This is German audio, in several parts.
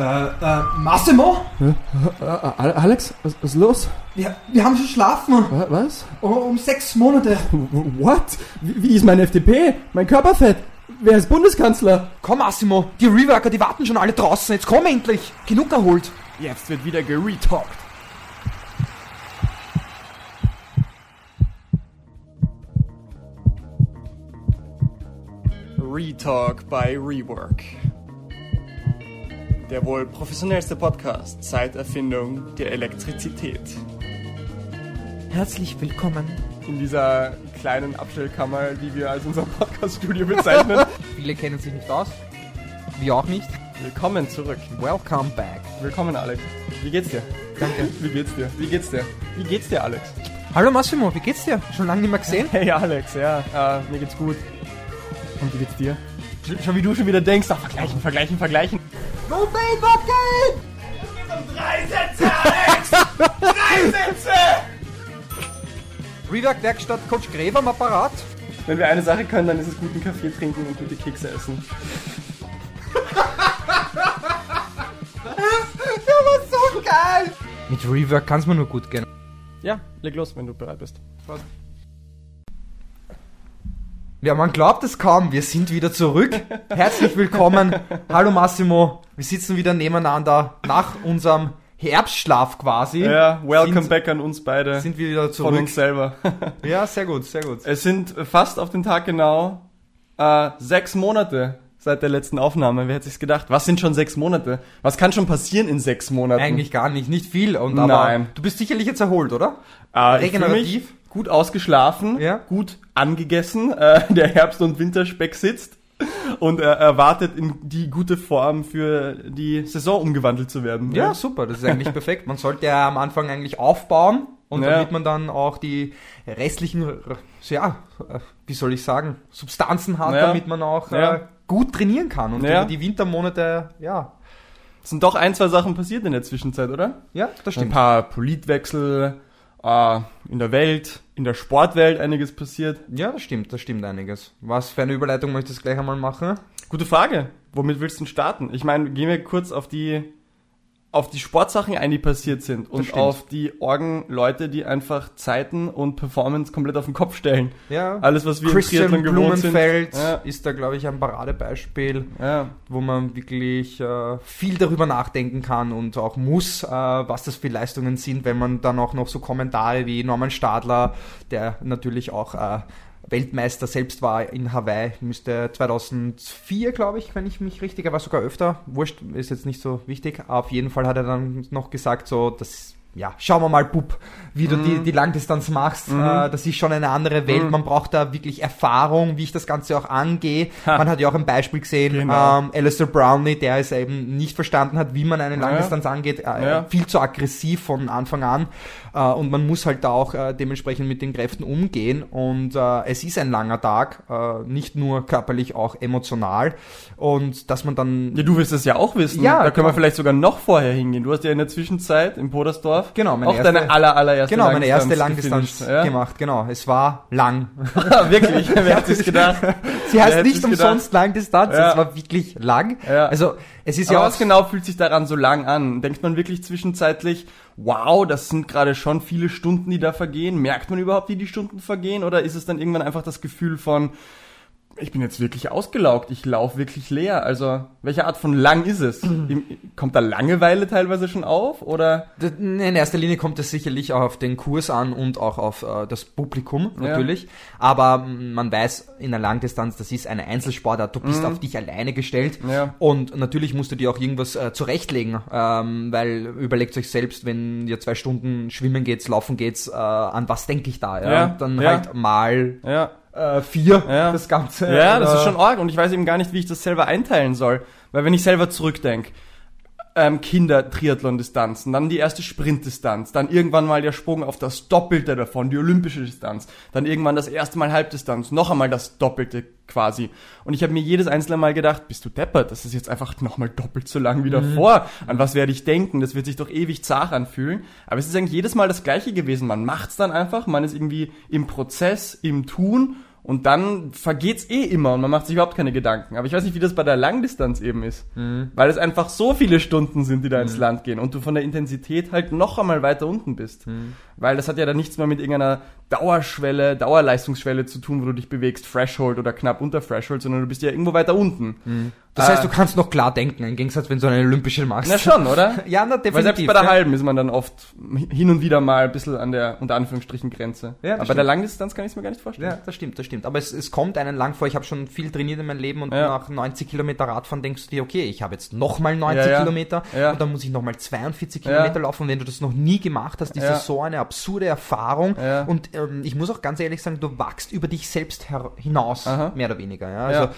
Äh, äh, Massimo? Äh, Alex, was, was ist los? Wir, wir haben schon schlafen. Wa- Was? Um, um sechs Monate. What? Wie, wie ist mein FDP? Mein Körperfett? Wer ist Bundeskanzler? Komm, Massimo, die Reworker, die warten schon alle draußen. Jetzt komm endlich. Genug erholt. Jetzt wird wieder geretalkt. Retalk by Rework. Der wohl professionellste Podcast seit Erfindung der Elektrizität. Herzlich willkommen. In dieser kleinen Abstellkammer, die wir als unser Podcaststudio bezeichnen. Viele kennen sich nicht aus. Wir auch nicht. Willkommen zurück. Welcome back. Willkommen, Alex. Wie geht's dir? Danke. Wie geht's dir? Wie geht's dir? Wie geht's dir, Alex? Hallo Massimo, wie geht's dir? Schon lange nicht mehr gesehen? Hey, Alex, ja, äh, mir geht's gut. Und wie geht's dir? Sch- Schon wie du schon wieder denkst, ach, vergleichen, vergleichen, vergleichen. No pain, what gain? Drei Sätze, Alex! Drei Sätze! Rework Werkstatt Coach Gräber am Apparat. Wenn wir eine Sache können, dann ist es guten Kaffee trinken und gute Kekse essen. Der war so geil. Mit Rework kann's mir nur gut gehen. Ja, leg los, wenn du bereit bist. Ja, man glaubt es kaum, wir sind wieder zurück. Herzlich willkommen. Hallo Massimo. Wir sitzen wieder nebeneinander nach unserem Herbstschlaf quasi. Ja, welcome sind, back an uns beide. Sind wir wieder von zurück. uns selber. Ja, sehr gut, sehr gut. es sind fast auf den Tag genau äh, sechs Monate seit der letzten Aufnahme. Wer hätte sich's gedacht? Was sind schon sechs Monate? Was kann schon passieren in sechs Monaten? Eigentlich gar nicht, nicht viel. Und aber Nein. du bist sicherlich jetzt erholt, oder? Äh, Regenerativ? Gut ausgeschlafen, Ja. gut angegessen. Äh, der Herbst- und Winterspeck sitzt und er erwartet in die gute Form für die Saison umgewandelt zu werden. Ja, super, das ist eigentlich perfekt. Man sollte ja am Anfang eigentlich aufbauen und Ja. damit man dann auch die restlichen, ja, äh, wie soll ich sagen, Substanzen hat, Ja. damit man auch Ja. äh, gut trainieren kann und Ja. über die Wintermonate, ja, Es sind doch ein, zwei Sachen passiert in der Zwischenzeit, oder? ja, das Ein stimmt. paar Politwechsel äh, in der Welt, in der Sportwelt einiges passiert. Ja, das stimmt, das stimmt einiges. Was für eine Überleitung möchtest du gleich einmal machen? Gute Frage. Womit willst du denn starten? Ich meine, gehen wir kurz auf die auf die Sportsachen ein, die passiert sind und auf die Orgen-Leute, die einfach Zeiten und Performance komplett auf den Kopf stellen. Ja, Alles, was wir Christian im Triathlon gewohnt sind. Blumenfeld Ja. ist da, glaube ich, ein Paradebeispiel. Ja. wo man wirklich äh, viel darüber nachdenken kann und auch muss, äh, was das für Leistungen sind, wenn man dann auch noch so Kommentare wie Norman Stadler, der natürlich auch äh, Weltmeister selbst war in Hawaii, müsste 2004, glaube ich, wenn ich mich richtig, er war sogar öfter, wurscht, ist jetzt nicht so wichtig, aber auf jeden Fall hat er dann noch gesagt, so, das ja, schauen wir mal, Bub, wie du die, die Langdistanz machst. Äh, das ist schon eine andere Welt. Man braucht da wirklich Erfahrung, wie ich das Ganze auch angehe. Ha. Man hat ja auch ein Beispiel gesehen, Genau. ähm, Alistair Brownlee, der es eben nicht verstanden hat, wie man eine Ja. Langdistanz angeht. Äh, Ja. Viel zu aggressiv von Anfang an. Äh, und man muss halt da auch äh, dementsprechend mit den Kräften umgehen. Und äh, es ist ein langer Tag, nicht nur körperlich, auch emotional. Und dass man dann Ja, du wirst es ja auch wissen. Ja, da können wir genau. vielleicht sogar noch vorher hingehen. Du hast ja in der Zwischenzeit in Podersdorf Genau, meine auch erste- deine aller, allererste Genau, meine erste Langdistanz ja? gemacht, genau. Es war lang. Wirklich, wer hat sich gedacht? Sie heißt nicht es umsonst Langdistanz, Ja. es war wirklich lang. Ja. Also es ist Ja, ja was genau fühlt sich daran so lang an? Denkt man wirklich zwischenzeitlich, wow, das sind gerade schon viele Stunden, die da vergehen? Merkt man überhaupt, wie die Stunden vergehen? Oder ist es dann irgendwann einfach das Gefühl von, ich bin jetzt wirklich ausgelaugt, ich laufe wirklich leer? Also, welche Art von lang ist es? Im- Kommt da Langeweile teilweise schon auf? Oder? In erster Linie kommt es sicherlich auch auf den Kurs an und auch auf äh, das Publikum Ja. natürlich. Aber mm, man weiß in der Langdistanz, das ist eine Einzelsportart, du bist auf dich alleine gestellt. Mhm. Ja. Und natürlich musst du dir auch irgendwas äh, zurechtlegen, ähm, weil überlegt euch selbst, wenn ihr zwei Stunden schwimmen geht's, laufen geht's, äh, an was denke ich da? Ja? Ja, Dann ja. halt mal Ja. Äh, vier Ja. das Ganze. Ja, das ist schon arg und ich weiß eben gar nicht, wie ich das selber einteilen soll. Weil wenn ich selber zurückdenke, ähm, Kinder-Triathlon-Distanzen, dann die erste Sprintdistanz, dann irgendwann mal der Sprung auf das Doppelte davon, die olympische Distanz, dann irgendwann das erste Mal Halbdistanz, noch einmal das Doppelte quasi. Und ich habe mir jedes einzelne Mal gedacht, bist du deppert, das ist jetzt einfach nochmal doppelt so lang wie davor. An was werde ich denken? Das wird sich doch ewig zart anfühlen. Aber es ist eigentlich jedes Mal das gleiche gewesen. Man macht's dann einfach, man ist irgendwie im Prozess, im Tun Und dann vergeht's eh immer und man macht sich überhaupt keine Gedanken. Aber ich weiß nicht, wie das bei der Langdistanz eben ist. Mhm. Weil es einfach so viele Stunden sind, die da ins Land gehen und du von der Intensität halt noch einmal weiter unten bist. Mhm. Weil das hat ja dann nichts mehr mit irgendeiner Dauerschwelle, Dauerleistungsschwelle zu tun, wo du dich bewegst, Threshold oder knapp unter Threshold, sondern du bist ja irgendwo weiter unten. Das heißt, Äh, du kannst noch klar denken, im Gegensatz, wenn du eine olympische machst. Na schon, oder? Ja, na, definitiv. Weil selbst bei der ja. halben ist man dann oft hin und wieder mal ein bisschen an der, unter Anführungsstrichen, Grenze. Ja, das Aber bei der Langdistanz kann ich es mir gar nicht vorstellen. Ja, das stimmt, das stimmt. Aber es, es kommt einen lang vor. Ich habe schon viel trainiert in meinem Leben und Ja. nach 90 Kilometer Radfahren denkst du dir, okay, ich habe jetzt nochmal 90 Ja. Kilometer und dann muss ich nochmal 42 Ja. Kilometer laufen. Und wenn du das noch nie gemacht hast, ist das so eine absurde Erfahrung. Und ähm, ich muss auch ganz ehrlich sagen, du wachst über dich selbst hinaus, Aha. mehr oder weniger. Ja? Also, Ja.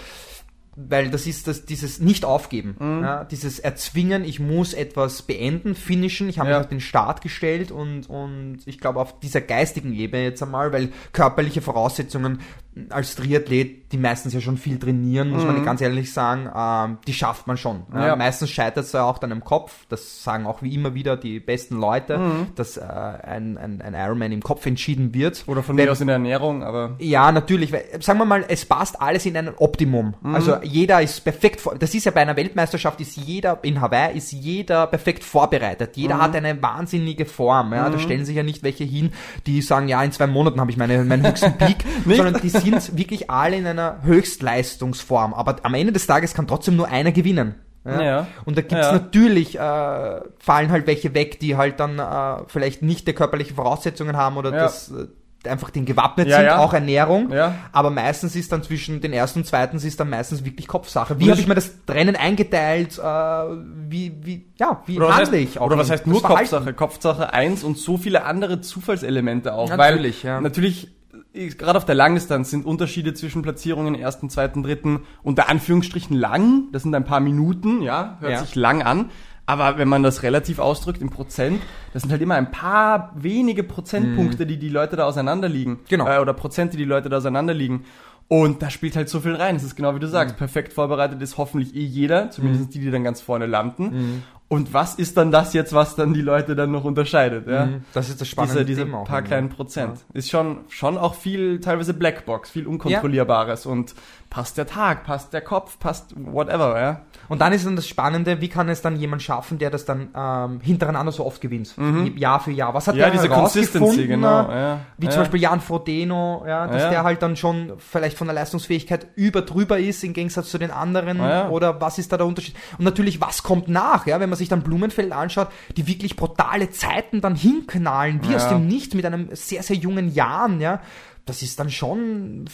Weil das ist das, dieses Nicht-Aufgeben, Mhm. ja? dieses Erzwingen, ich muss etwas beenden, finishen. Ich habe Ja. mich auf den Start gestellt und, und ich glaube auf dieser geistigen Ebene jetzt einmal, weil körperliche Voraussetzungen als Triathlet, die meistens ja schon viel trainieren, muss man ganz ehrlich sagen, ähm, die schafft man schon. Ja? Mhm. Ja. Meistens scheitert es ja auch dann im Kopf, das sagen auch wie immer wieder die besten Leute, Mhm. dass äh, ein, ein, ein Ironman im Kopf entschieden wird. Oder von mir aus in der Ernährung, aber ja, natürlich. Weil, sagen wir mal, es passt alles in ein Optimum. Mhm. Also jeder ist perfekt, vor- das ist ja bei einer Weltmeisterschaft, ist jeder, in Hawaii ist jeder perfekt vorbereitet. Jeder Mhm. hat eine wahnsinnige Form. Ja? Da stellen sich ja nicht welche hin, die sagen, ja, in zwei Monaten habe ich meine, meinen höchsten Peak, sondern die sind wirklich alle in einer Höchstleistungsform. Aber am Ende des Tages kann trotzdem nur einer gewinnen. Ja. Und da gibt's Ja. natürlich, äh, fallen halt welche weg, die halt dann äh, vielleicht nicht die körperlichen Voraussetzungen haben oder Ja. das äh, einfach den gewappnet Ja, sind, ja. auch Ernährung. Ja. Aber meistens ist dann zwischen den ersten und zweiten ist dann meistens wirklich Kopfsache. Wie habe ich mir das Rennen eingeteilt? Äh, wie, wie, ja, wie Oder handle heißt, ich auch? oder was heißt nur? Kopfsache? Kopfsache 1 und so viele andere Zufallselemente auch. Natürlich, weil ja. natürlich, gerade auf der Langdistanz sind Unterschiede zwischen Platzierungen ersten, zweiten, dritten unter Anführungsstrichen lang. Das sind ein paar Minuten, ja, hört Ja. sich lang an. Aber wenn man das relativ ausdrückt in Prozent, das sind halt immer ein paar wenige Prozentpunkte, die die Leute da auseinanderliegen. Mhm. Genau. Äh, oder Prozente, die Leute da auseinanderliegen. Und da spielt halt so viel rein. Es ist genau wie du Mhm. sagst. Perfekt vorbereitet ist hoffentlich eh jeder, zumindest die, die dann ganz vorne landen. Mhm. Und was ist dann das jetzt, was dann die Leute dann noch unterscheidet? Ja? Mhm. Das ist das Spannende. Diese, diese Thema auch paar kleinen Prozent. Ist schon, schon auch viel, teilweise Blackbox, viel Unkontrollierbares. Und passt der Tag, passt der Kopf, passt whatever, ja. Und dann ist dann das Spannende, wie kann es dann jemand schaffen, der das dann ähm, hintereinander so oft gewinnt? Jahr für Jahr. Was hat Mhm. Ja, der diese? Consistency, genau, ja. Wie Ja. zum Beispiel Jan Frodeno, ja, dass Ja. der halt dann schon vielleicht von der Leistungsfähigkeit über drüber ist im Gegensatz zu den anderen. Oder was ist da der Unterschied? Und natürlich, was kommt nach? Ja, wenn man sich dann Blumenfeld anschaut, die wirklich brutale Zeiten dann hinknallen, wie aus dem Nichts mit einem sehr, sehr jungen Jahren, ja. Das ist dann schon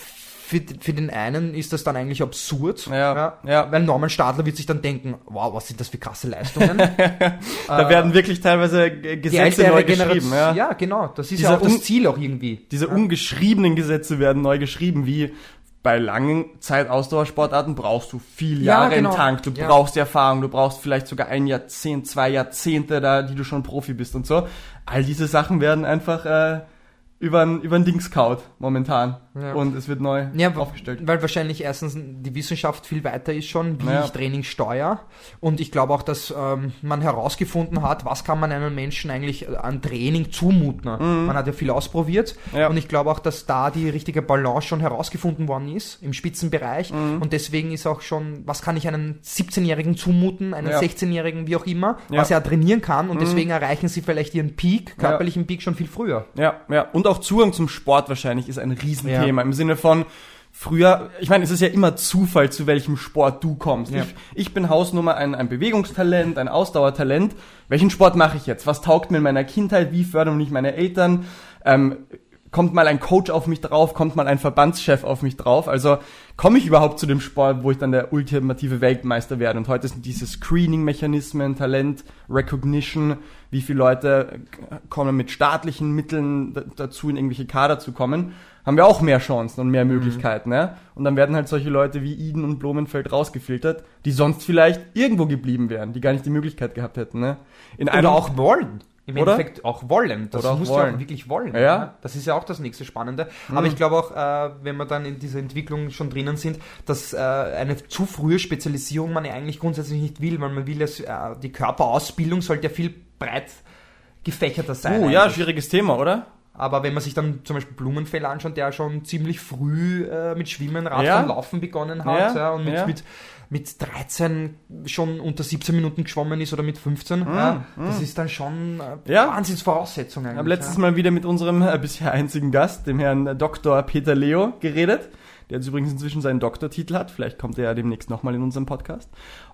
für, für den einen ist das dann eigentlich absurd. Ja, ja. Weil Norman Stadler wird sich dann denken, wow, was sind das für krasse Leistungen? Da werden wirklich teilweise Äh, Die Gesetze neu geschrieben, ja. Ja. genau. Das ist Dieser ja auch das Ziel auch irgendwie. Diese ungeschriebenen Gesetze werden neu geschrieben, wie bei langen Zeit-Ausdauersportarten brauchst du viel Ja, Jahre genau. im Tank, du Ja. brauchst Erfahrung, du brauchst vielleicht sogar ein Jahrzehnt, zwei Jahrzehnte da, die du schon Profi bist und so. All diese Sachen werden einfach äh, über ein Dings kaut momentan Ja. und es wird neu Ja, aufgestellt. weil wahrscheinlich erstens die Wissenschaft viel weiter ist schon, wie Ja. ich Training steuere. Und ich glaube auch, dass ähm, man herausgefunden hat, was kann man einem Menschen eigentlich äh, an Training zumuten. Man hat ja viel ausprobiert. Mhm. Ja. Und ich glaube auch, dass da die richtige Balance schon herausgefunden worden ist im Spitzenbereich. Mhm. Und deswegen ist auch schon, was kann ich einem 17-Jährigen zumuten, einem Ja. 16-Jährigen, wie auch immer. Mhm. was er trainieren kann. Und deswegen erreichen sie vielleicht ihren Peak, körperlichen Peak schon viel früher. Ja, ja. Und auch Zugang zum Sport wahrscheinlich ist ein Riesenthema. Im Sinne von, früher, ich meine, es ist ja immer Zufall, zu welchem Sport du kommst. Ja. Ich, ich bin Hausnummer ein, ein Bewegungstalent, ein Ausdauertalent. Welchen Sport mache ich jetzt? Was taugt mir in meiner Kindheit? Wie fördern mich meine Eltern? Ähm, kommt mal ein Coach auf mich drauf? Kommt mal ein Verbandschef auf mich drauf? Also komme ich überhaupt zu dem Sport, wo ich dann der ultimative Weltmeister werde? Und heute sind diese Screening-Mechanismen, Talent, Recognition, wie viele Leute kommen mit staatlichen Mitteln dazu, in irgendwelche Kader zu kommen, haben wir auch mehr Chancen und mehr Mhm. Möglichkeiten. Ne? Und dann werden halt solche Leute wie Eden und Blumenfeld rausgefiltert, die sonst vielleicht irgendwo geblieben wären, die gar nicht die Möglichkeit gehabt hätten. Ne? In Oder auch wollen. Im Oder? Endeffekt auch wollen. Das Oder musst du wollen. auch wirklich wollen. Ja. Mhm. Das ist ja auch das nächste Spannende. Aber ich glaube auch, äh, wenn wir dann in dieser Entwicklung schon drinnen sind, dass äh, eine zu frühe Spezialisierung man ja eigentlich grundsätzlich nicht will, weil man will, dass äh, die Körperausbildung sollte ja viel breit gefächerter sein. Oh ja, eigentlich. schwieriges Thema, oder? Aber wenn man sich dann zum Beispiel Blumenfeld anschaut, der schon ziemlich früh äh, mit Schwimmen, Radfahren, Ja. Laufen begonnen hat Ja, ja, und mit, mit, mit 13 schon unter 17 Minuten geschwommen ist oder mit 15, Mhm, ja, das ist dann schon äh, Ja. Wahnsinnsvoraussetzung Ich eigentlich. habe letztes. Mal wieder mit unserem äh, bisher einzigen Gast, dem Herrn Dr. Peter Leo, geredet, der jetzt übrigens inzwischen seinen Doktortitel hat. Vielleicht kommt er ja demnächst nochmal in unserem Podcast.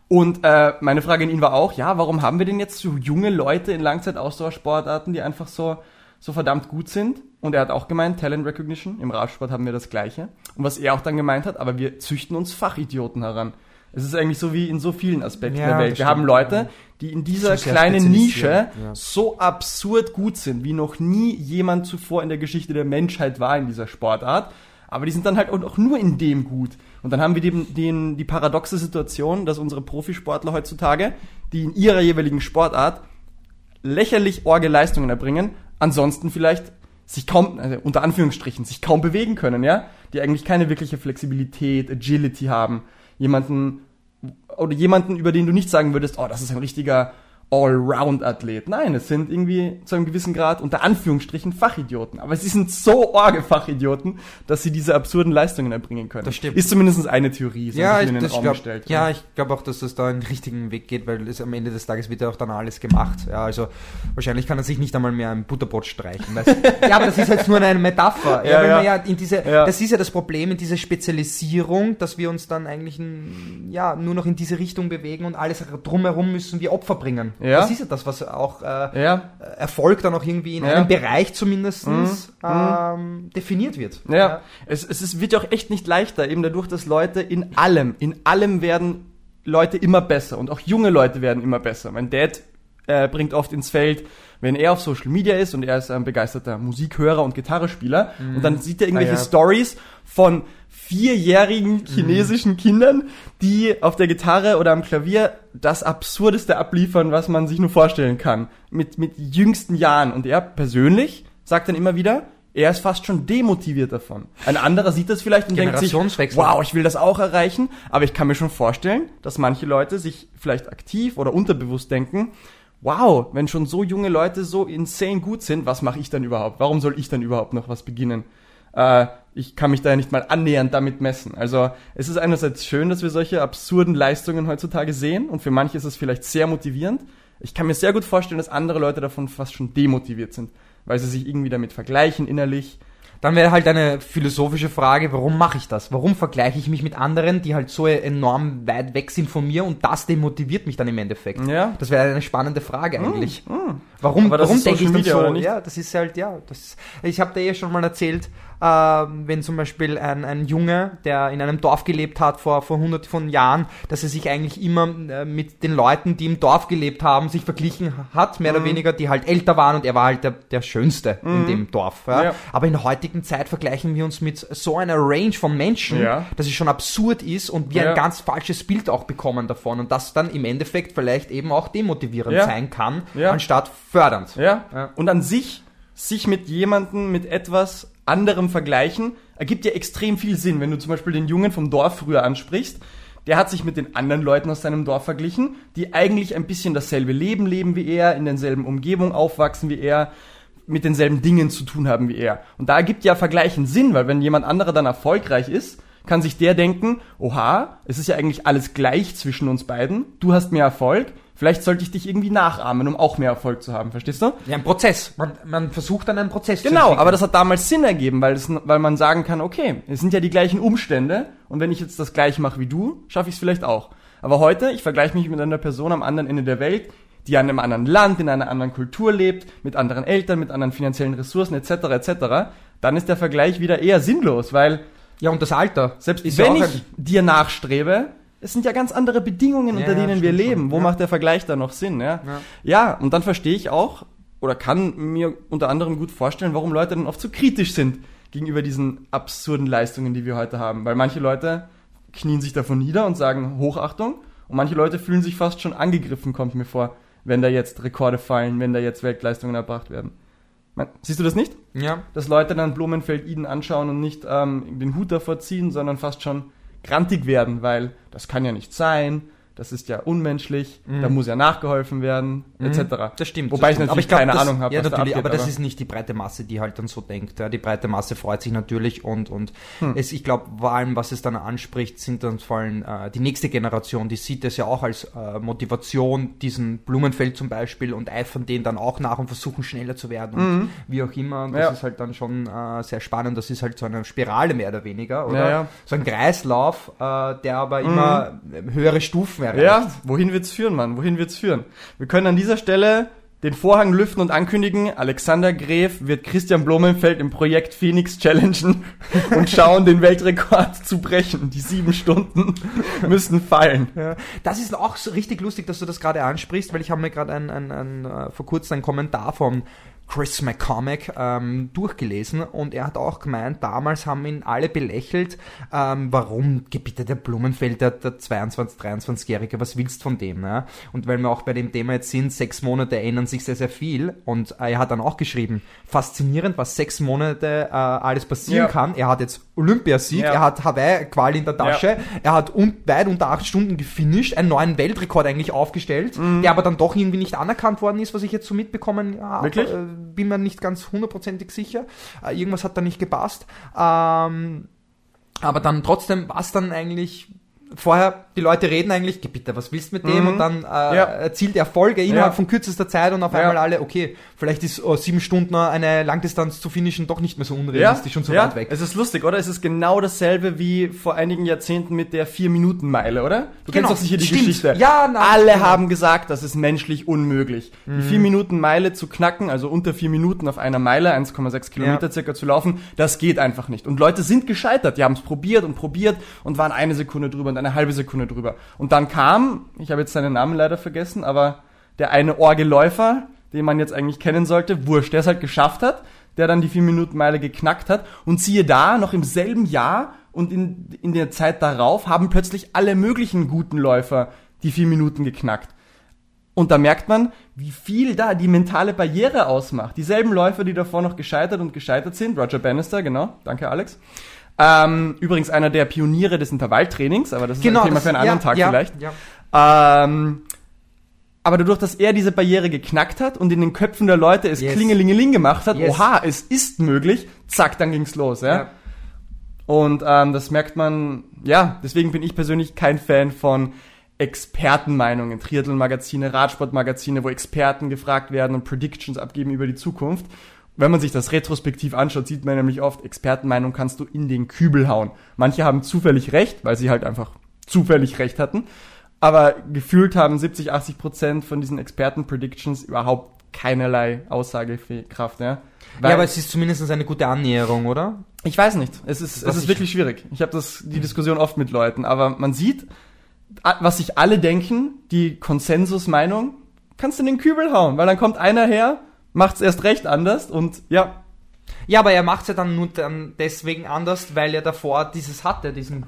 Und äh, meine Frage an ihn war auch, ja, warum haben wir denn jetzt so junge Leute in Langzeitausdauersportarten, die einfach so, so verdammt gut sind? Und er hat auch gemeint, Talent Recognition, im Radsport haben wir das Gleiche. Und was er auch dann gemeint hat, aber wir züchten uns Fachidioten heran. Es ist eigentlich so wie in so vielen Aspekten Ja, der Welt. Wir haben stimmt, Leute, ja. die in dieser kleinen Nische ja. so absurd gut sind, wie noch nie jemand zuvor in der Geschichte der Menschheit war in dieser Sportart. Aber die sind dann halt auch nur in dem gut. Und dann haben wir den, den, die paradoxe Situation, dass unsere Profisportler heutzutage, die in ihrer jeweiligen Sportart lächerlich orge Leistungen erbringen, ansonsten vielleicht sich kaum, also unter Anführungsstrichen, sich kaum bewegen können, ja? Die eigentlich keine wirkliche Flexibilität, Agility haben. Jemanden, oder jemanden, über den du nicht sagen würdest, oh, das ist ein richtiger Allround-Athlet. Nein, es sind irgendwie zu einem gewissen Grad unter Anführungsstrichen Fachidioten. Aber sie sind so orge Fachidioten, dass sie diese absurden Leistungen erbringen können. Das stimmt. Ist zumindest eine Theorie, so Ja, ein ich, in den Raum glaub, gestellt. ja, ich glaube auch, dass das da einen richtigen Weg geht, weil es am Ende des Tages wird ja auch dann alles gemacht. Ja, also wahrscheinlich kann er sich nicht einmal mehr ein Butterbrot streichen. Ja, aber das ist jetzt nur eine Metapher. Ja, Ja, weil ja. Man ja in diese. Das ist ja das Problem in dieser Spezialisierung, dass wir uns dann eigentlich n- ja, nur noch in diese Richtung bewegen und alles drumherum müssen wir Opfer bringen. Ja. Das ist ja das, was auch äh, Ja, Erfolg dann auch irgendwie in Ja. einem Bereich zumindest Mhm. ähm, definiert wird. Ja, Es, es ist, wird ja auch echt nicht leichter, eben dadurch, dass Leute in allem, in allem werden Leute immer besser und auch junge Leute werden immer besser. Mein Dad äh, bringt oft ins Feld, wenn er auf Social Media ist und er ist ein begeisterter Musikhörer und Gitarrespieler und dann sieht er irgendwelche Ah. Stories von vierjährigen chinesischen Kindern, die auf der Gitarre oder am Klavier das Absurdeste abliefern, was man sich nur vorstellen kann. Mit, mit jüngsten Jahren. Und er persönlich sagt dann immer wieder, er ist fast schon demotiviert davon. Ein anderer sieht das vielleicht und denkt sich, wow, ich will das auch erreichen, aber ich kann mir schon vorstellen, dass manche Leute sich vielleicht aktiv oder unterbewusst denken, wow, wenn schon so junge Leute so insane gut sind, was mache ich dann überhaupt? Warum soll ich dann überhaupt noch was beginnen? Äh, ich kann mich da ja nicht mal annähernd damit messen. Also es ist einerseits schön, dass wir solche absurden Leistungen heutzutage sehen und für manche ist es vielleicht sehr motivierend. Ich kann mir sehr gut vorstellen, dass andere Leute davon fast schon demotiviert sind, weil sie sich irgendwie damit vergleichen innerlich. Dann wäre halt eine philosophische Frage, warum mache ich das? Warum vergleiche ich mich mit anderen, die halt so enorm weit weg sind von mir und das demotiviert mich dann im Endeffekt? Ja. Das wäre eine spannende Frage eigentlich. Warum, Aber das warum ist denke ich dann so? Ja, das ist halt, ja, das, ich habe dir eh schon mal erzählt, ähm, wenn zum Beispiel ein, ein Junge, der in einem Dorf gelebt hat vor, vor hundert von Jahren, dass er sich eigentlich immer äh, mit den Leuten, die im Dorf gelebt haben, sich verglichen hat, mehr Mhm. oder weniger, die halt älter waren und er war halt der, der Schönste in dem Dorf. Ja? Ja. Aber in der heutigen Zeit vergleichen wir uns mit so einer Range von Menschen, Ja. dass es schon absurd ist und wir ein ganz falsches Bild auch bekommen davon und das dann im Endeffekt vielleicht eben auch demotivierend sein kann, anstatt fördernd. Und an sich, sich mit jemandem, mit etwas anderem vergleichen, ergibt ja extrem viel Sinn. Wenn du zum Beispiel den Jungen vom Dorf früher ansprichst, der hat sich mit den anderen Leuten aus seinem Dorf verglichen, die eigentlich ein bisschen dasselbe Leben leben wie er, in denselben Umgebung aufwachsen wie er, mit denselben Dingen zu tun haben wie er. Und da ergibt ja Vergleichen Sinn, weil wenn jemand anderer dann erfolgreich ist, kann sich der denken, oha, es ist ja eigentlich alles gleich zwischen uns beiden, du hast mehr Erfolg, vielleicht sollte ich dich irgendwie nachahmen, um auch mehr Erfolg zu haben, verstehst du? Ja, ein Prozess. Man, man versucht dann einen Prozess zu Genau, aber das hat damals Sinn ergeben, weil, es, weil man sagen kann, okay, es sind ja die gleichen Umstände und wenn ich jetzt das gleiche mache wie du, schaffe ich es vielleicht auch. Aber heute, ich vergleiche mich mit einer Person am anderen Ende der Welt, die an einem anderen Land, in einer anderen Kultur lebt, mit anderen Eltern, mit anderen finanziellen Ressourcen etc. etc., dann ist der Vergleich wieder eher sinnlos, weil Ja, und das Alter. selbst ja wenn auch ich dir nachstrebe, es sind ja ganz andere Bedingungen, Ja, unter denen wir leben. schon. Wo Ja. macht der Vergleich da noch Sinn? Ja? Ja. und dann verstehe ich auch oder kann mir unter anderem gut vorstellen, warum Leute dann oft so kritisch sind gegenüber diesen absurden Leistungen, die wir heute haben. Weil manche Leute knien sich davon nieder und sagen Hochachtung und manche Leute fühlen sich fast schon angegriffen, kommt mir vor, wenn da jetzt Rekorde fallen, wenn da jetzt Weltleistungen erbracht werden. Man, siehst du das nicht? ja. dass Leute dann Blumenfeld Eden anschauen und nicht ähm, den Hut davor ziehen, sondern fast schon grantig werden, weil das kann ja nicht sein. Das ist ja unmenschlich, da muss ja nachgeholfen werden, etc. Mhm. Das stimmt. Wobei das ich stimmt. natürlich glaub, keine das, Ahnung habe, Ja, was da natürlich, abgeht, aber das ist nicht die breite Masse, die halt dann so denkt. Ja, die breite Masse freut sich natürlich und, und Hm. es, ich glaube, vor allem, was es dann anspricht, sind dann vor allem äh, die nächste Generation, die sieht es ja auch als äh, Motivation, diesen Blumenfeld zum Beispiel und eifern den dann auch nach und versuchen schneller zu werden und wie auch immer. Und das Mhm. Ja. ist halt dann schon äh, sehr spannend. Das ist halt so eine Spirale mehr oder weniger, oder? Ja, ja. So ein Kreislauf, äh, der aber immer höhere Stufen erreicht. Ja, wohin wird's führen, Mann? Wohin wird's führen? Wir können an dieser Stelle den Vorhang lüften und ankündigen, Alexander Gref wird Christian Blumenfeld im Projekt Phoenix challengen und schauen, den Weltrekord zu brechen. Die sieben Stunden müssen fallen. Ja. Das ist auch so richtig lustig, dass du das gerade ansprichst, weil ich habe mir gerade ein, ein, ein, äh, vor kurzem einen Kommentar von Chris McCormack ähm, durchgelesen und er hat auch gemeint, damals haben ihn alle belächelt, ähm, warum gebitte der Blumenfeld, der, der 22, 23-Jährige, was willst von dem? Ne? Und weil wir auch bei dem Thema jetzt sind, sechs Monate ändern sich sehr, sehr viel und äh, er hat dann auch geschrieben, faszinierend, was sechs Monate äh, alles passieren Ja. kann. Er hat jetzt Olympiasieg, Ja. er hat Hawaii-Quali in der Tasche, er hat un weit unter acht Stunden gefinisht, einen neuen Weltrekord eigentlich aufgestellt, der aber dann doch irgendwie nicht anerkannt worden ist, was ich jetzt so mitbekommen habe. Wirklich? Äh, bin mir nicht ganz hundertprozentig sicher. Äh, irgendwas hat da nicht gepasst. Ähm, aber dann trotzdem war es dann eigentlich vorher, die Leute reden eigentlich, "Geh bitte, was willst du mit dem? Mhm. Und dann äh, Ja. erzielt Erfolge innerhalb Ja. von kürzester Zeit und auf Ja. einmal alle, okay, vielleicht ist äh, sieben Stunden eine Langdistanz zu finishen doch nicht mehr so unrealistisch und so weit weg. Es ist lustig, oder? Es ist genau dasselbe wie vor einigen Jahrzehnten mit der 4-Minuten-Meile, oder? Du Genau, kennst doch sicher die stimmt. Geschichte. Ja, na, Alle genau. haben gesagt, das ist menschlich unmöglich. Die 4-Minuten-Meile zu knacken, also unter 4 Minuten auf einer Meile, 1,6 Kilometer circa zu laufen, das geht einfach nicht. Und Leute sind gescheitert. Die haben es probiert und probiert und waren eine Sekunde drüber und eine halbe Sekunde drüber. Und dann kam, ich habe jetzt seinen Namen leider vergessen, aber der eine Orgeläufer, den man jetzt eigentlich kennen sollte, wurscht, der es halt geschafft hat, der dann die 4-Minuten-Meile geknackt hat. Und siehe da, noch im selben Jahr und in, in der Zeit darauf haben plötzlich alle möglichen guten Läufer die 4 Minuten geknackt. Und da merkt man, wie viel da die mentale Barriere ausmacht. Dieselben Läufer, die davor noch gescheitert und gescheitert sind, Roger Bannister, genau, danke Alex. Ähm, übrigens einer der Pioniere des Intervalltrainings, aber das ist ein Thema das- für einen anderen ja, Tag ja, vielleicht. Ja. Ähm, aber dadurch, dass er diese Barriere geknackt hat und in den Köpfen der Leute es Yes. klingelingeling gemacht hat, Yes. oha, es ist möglich, zack, dann ging's los, ja. Ja. Und ähm, das merkt man, ja, deswegen bin ich persönlich kein Fan von Expertenmeinungen, Triathlon-Magazine, Radsportmagazine, wo Experten gefragt werden und Predictions abgeben über die Zukunft. Wenn man sich das retrospektiv anschaut, sieht man nämlich oft, Expertenmeinung kannst du in den Kübel hauen. Manche haben zufällig recht, weil sie halt einfach zufällig recht hatten. Aber gefühlt haben 70, 80 Prozent von diesen Experten-Predictions überhaupt keinerlei Aussagekraft, ja. Weil- ja, aber es ist zumindest eine gute Annäherung, oder? ich weiß nicht. Es ist, es ist ich- wirklich schwierig. Ich habe das die Diskussion oft mit Leuten, aber man sieht, was sich alle denken, die Konsensusmeinung, kannst du in den Kübel hauen, weil dann kommt einer her, macht's erst recht anders und ja, Ja, aber er macht es ja dann nur dann deswegen anders, weil er davor dieses hatte, diesen,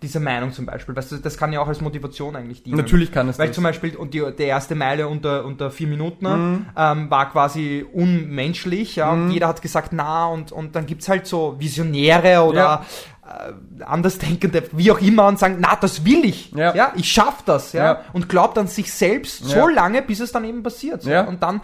diese Meinung zum Beispiel. Weißt du, das kann ja auch als Motivation eigentlich dienen. natürlich kann es Weil das. zum Beispiel und die, die erste Meile unter, unter vier Minuten Mhm. ähm, war quasi unmenschlich, ja, und jeder hat gesagt, na, und, und dann gibt's halt so Visionäre oder äh, Andersdenkende, wie auch immer, und sagen, na, das will ich, Ja. ja, ich schaff das, ja, Ja. und glaubt an sich selbst so Ja. lange, bis es dann eben passiert. Ja. Und dann,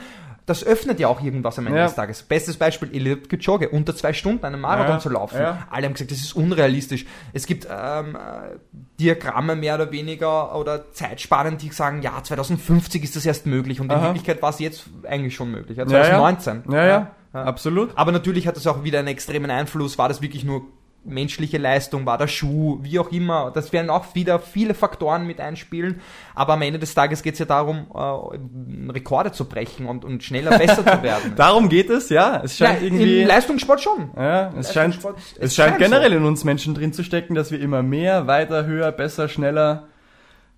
das öffnet ja auch irgendwas am Ende Ja. des Tages. Bestes Beispiel, Eliud Kipchoge, unter zwei Stunden einen Marathon Ja. zu laufen. Ja. Alle haben gesagt, das ist unrealistisch. Es gibt ähm, äh, Diagramme mehr oder weniger oder Zeitspannen, die sagen, ja, 2050 ist das erst möglich und in Aha. Wirklichkeit war es jetzt eigentlich schon möglich. Ja. 2019. Ja, ja, absolut. Aber natürlich hat das auch wieder einen extremen Einfluss. War das wirklich nur menschliche Leistung, war der Schuh, wie auch immer. Das werden auch wieder viele Faktoren mit einspielen. Aber am Ende des Tages geht es ja darum, äh, Rekorde zu brechen und, und schneller besser zu werden. Darum geht es, ja. Es scheint ja, irgendwie. Im Leistungssport schon. Ja, es scheint, Leistungssport- es scheint scheint generell so. in uns Menschen drin zu stecken, dass wir immer mehr, weiter, höher, besser, schneller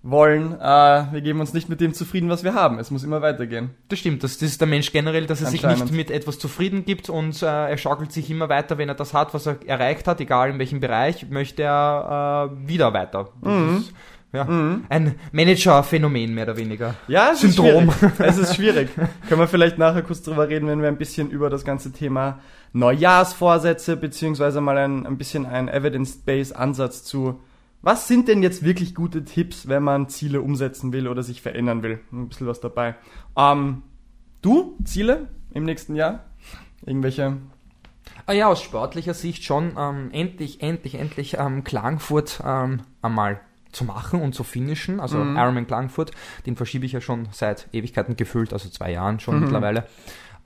wollen. Äh, wir geben uns nicht mit dem zufrieden, was wir haben. Es muss immer weitergehen. Das stimmt, das, das ist der Mensch generell, dass er sich nicht mit etwas zufrieden gibt und äh, er schaukelt sich immer weiter, wenn er das hat, was er erreicht hat, egal in welchem Bereich, möchte er äh, wieder weiter. Das Mhm. ist, ja, ein Manager-Phänomen mehr oder weniger. Ja, es Syndrom. ist schwierig. Es ist schwierig. Können wir vielleicht nachher kurz drüber reden, wenn wir ein bisschen über das ganze Thema Neujahrsvorsätze beziehungsweise mal ein, ein bisschen einen Evidence-Based Ansatz zu Was sind denn jetzt wirklich gute Tipps, wenn man Ziele umsetzen will oder sich verändern will? Ein bisschen was dabei. Ähm, du, Ziele im nächsten Jahr? Irgendwelche? Ah ja, aus sportlicher Sicht schon ähm, endlich, endlich, endlich ähm, Klagenfurt ähm, einmal zu machen und zu finishen. Also Mhm. Ironman Klagenfurt, den verschiebe ich ja schon seit Ewigkeiten gefüllt, also zwei Jahren schon Mhm. mittlerweile.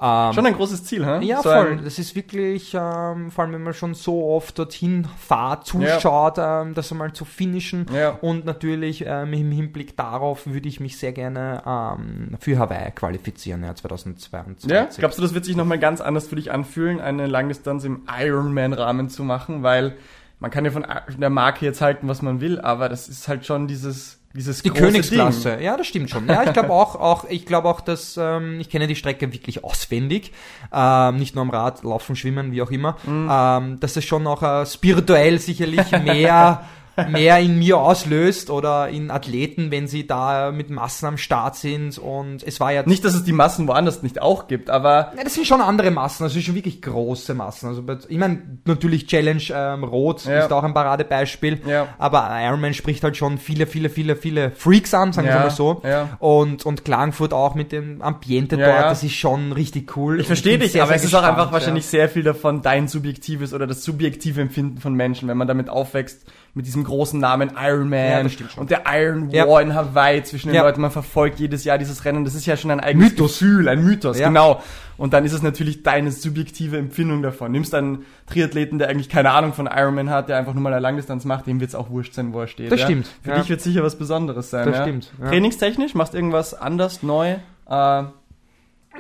Ähm, Schon ein großes Ziel, hä? ja, So voll. Das ist wirklich, ähm, vor allem wenn man schon so oft dorthin fahrt, zuschaut, ähm, das einmal zu finishen. Ja. Und natürlich ähm, im Hinblick darauf würde ich mich sehr gerne ähm, für Hawaii qualifizieren, ja, 2022. Ja, glaubst du, das wird sich nochmal ganz anders für dich anfühlen, eine Langdistanz im Ironman-Rahmen zu machen? Weil man kann ja von der Marke jetzt halten, was man will, aber das ist halt schon dieses, dieses Die Königsklasse, Ding. ja, das stimmt schon. Ja, ich glaube auch, auch, ich glaube auch, dass ähm, ich kenne die Strecke wirklich auswendig, ähm, nicht nur am Rad, Laufen, Schwimmen, wie auch immer, Mhm. ähm, dass es schon auch äh, spirituell sicherlich mehr mehr in mir auslöst oder in Athleten, wenn sie da mit Massen am Start sind und es war ja Nicht, dass es die Massen woanders nicht auch gibt, aber ja, das sind schon andere Massen, also schon wirklich große Massen. Also ich meine, natürlich Challenge ähm, Rot Ja. ist auch ein Paradebeispiel, Ja. aber Ironman spricht halt schon viele, viele, viele, viele Freaks an, sagen wir mal so. Und, und Klagenfurt auch mit dem Ambiente dort, das ist schon richtig cool. ich verstehe dich, sehr, aber sehr es ist auch gespannt, einfach wahrscheinlich sehr viel davon dein subjektives oder das subjektive Empfinden von Menschen, wenn man damit aufwächst, mit diesem großen Namen Iron Man Ja, und der Iron Ja. War in Hawaii zwischen den Ja. Leuten, man verfolgt jedes Jahr dieses Rennen, das ist ja schon ein eigenes Mythos. Gefühl, ein Mythos, Ja. genau. Und dann ist es natürlich deine subjektive Empfindung davon. Nimmst einen Triathleten, der eigentlich keine Ahnung von Ironman hat, der einfach nur mal eine Langdistanz macht, dem wird's auch wurscht sein, wo er steht. Das ja? stimmt, Für ja. dich wird sicher was Besonderes sein. Das ja? stimmt, ja. Trainingstechnisch, machst du irgendwas anders, neu? Äh,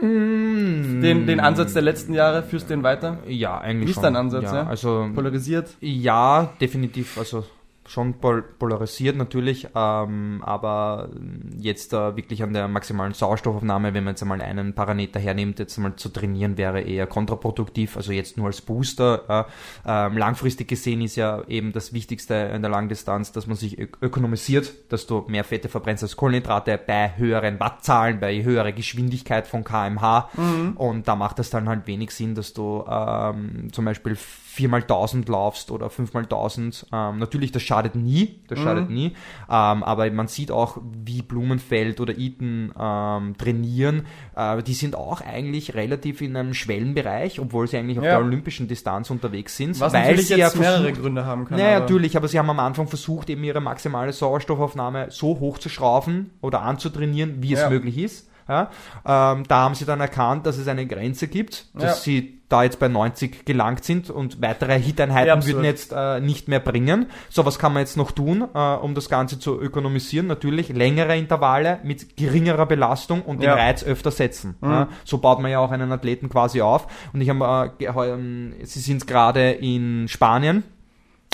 den, den Ansatz der letzten Jahre, führst du den weiter? Ja, eigentlich Wie ist schon. dein Ansatz, ja? ja? Also Polarisiert? Ja, definitiv. Also schon pol polarisiert natürlich, ähm, aber jetzt äh, wirklich an der maximalen Sauerstoffaufnahme, wenn man jetzt einmal einen Parameter hernimmt, jetzt mal zu trainieren, wäre eher kontraproduktiv. Also jetzt nur als Booster. Äh, ähm, langfristig gesehen ist ja eben das Wichtigste in der Langdistanz, dass man sich ök ökonomisiert, dass du mehr Fette verbrennst als Kohlenhydrate bei höheren Wattzahlen, bei höherer Geschwindigkeit von kmh. Und da macht es dann halt wenig Sinn, dass du ähm, zum Beispiel viermal 1000 laufst oder fünfmal 1000. Ähm, natürlich, das schadet nie, das schadet nie. Ähm, aber man sieht auch, wie Blumenfeld oder Eton ähm, trainieren. Äh, die sind auch eigentlich relativ in einem Schwellenbereich, obwohl sie eigentlich auf Ja. der olympischen Distanz unterwegs sind. Was weil sie ja mehrere versucht- Gründe haben kann. naja, aber- natürlich, aber sie haben am Anfang versucht, eben ihre maximale Sauerstoffaufnahme so hoch zu schrauben oder anzutrainieren, wie es Ja. möglich ist. Ja, ähm, da haben sie dann erkannt, dass es eine Grenze gibt, dass Ja. sie da jetzt bei 90 gelangt sind und weitere Hit-Einheiten Ja, würden jetzt äh, nicht mehr bringen. So, was kann man jetzt noch tun, äh, um das Ganze zu ökonomisieren? Natürlich längere Intervalle mit geringerer Belastung und den Ja. Reiz öfter setzen. Mhm. Ja, so baut man ja auch einen Athleten quasi auf. Und ich habe, äh, ähm, sie sind gerade in Spanien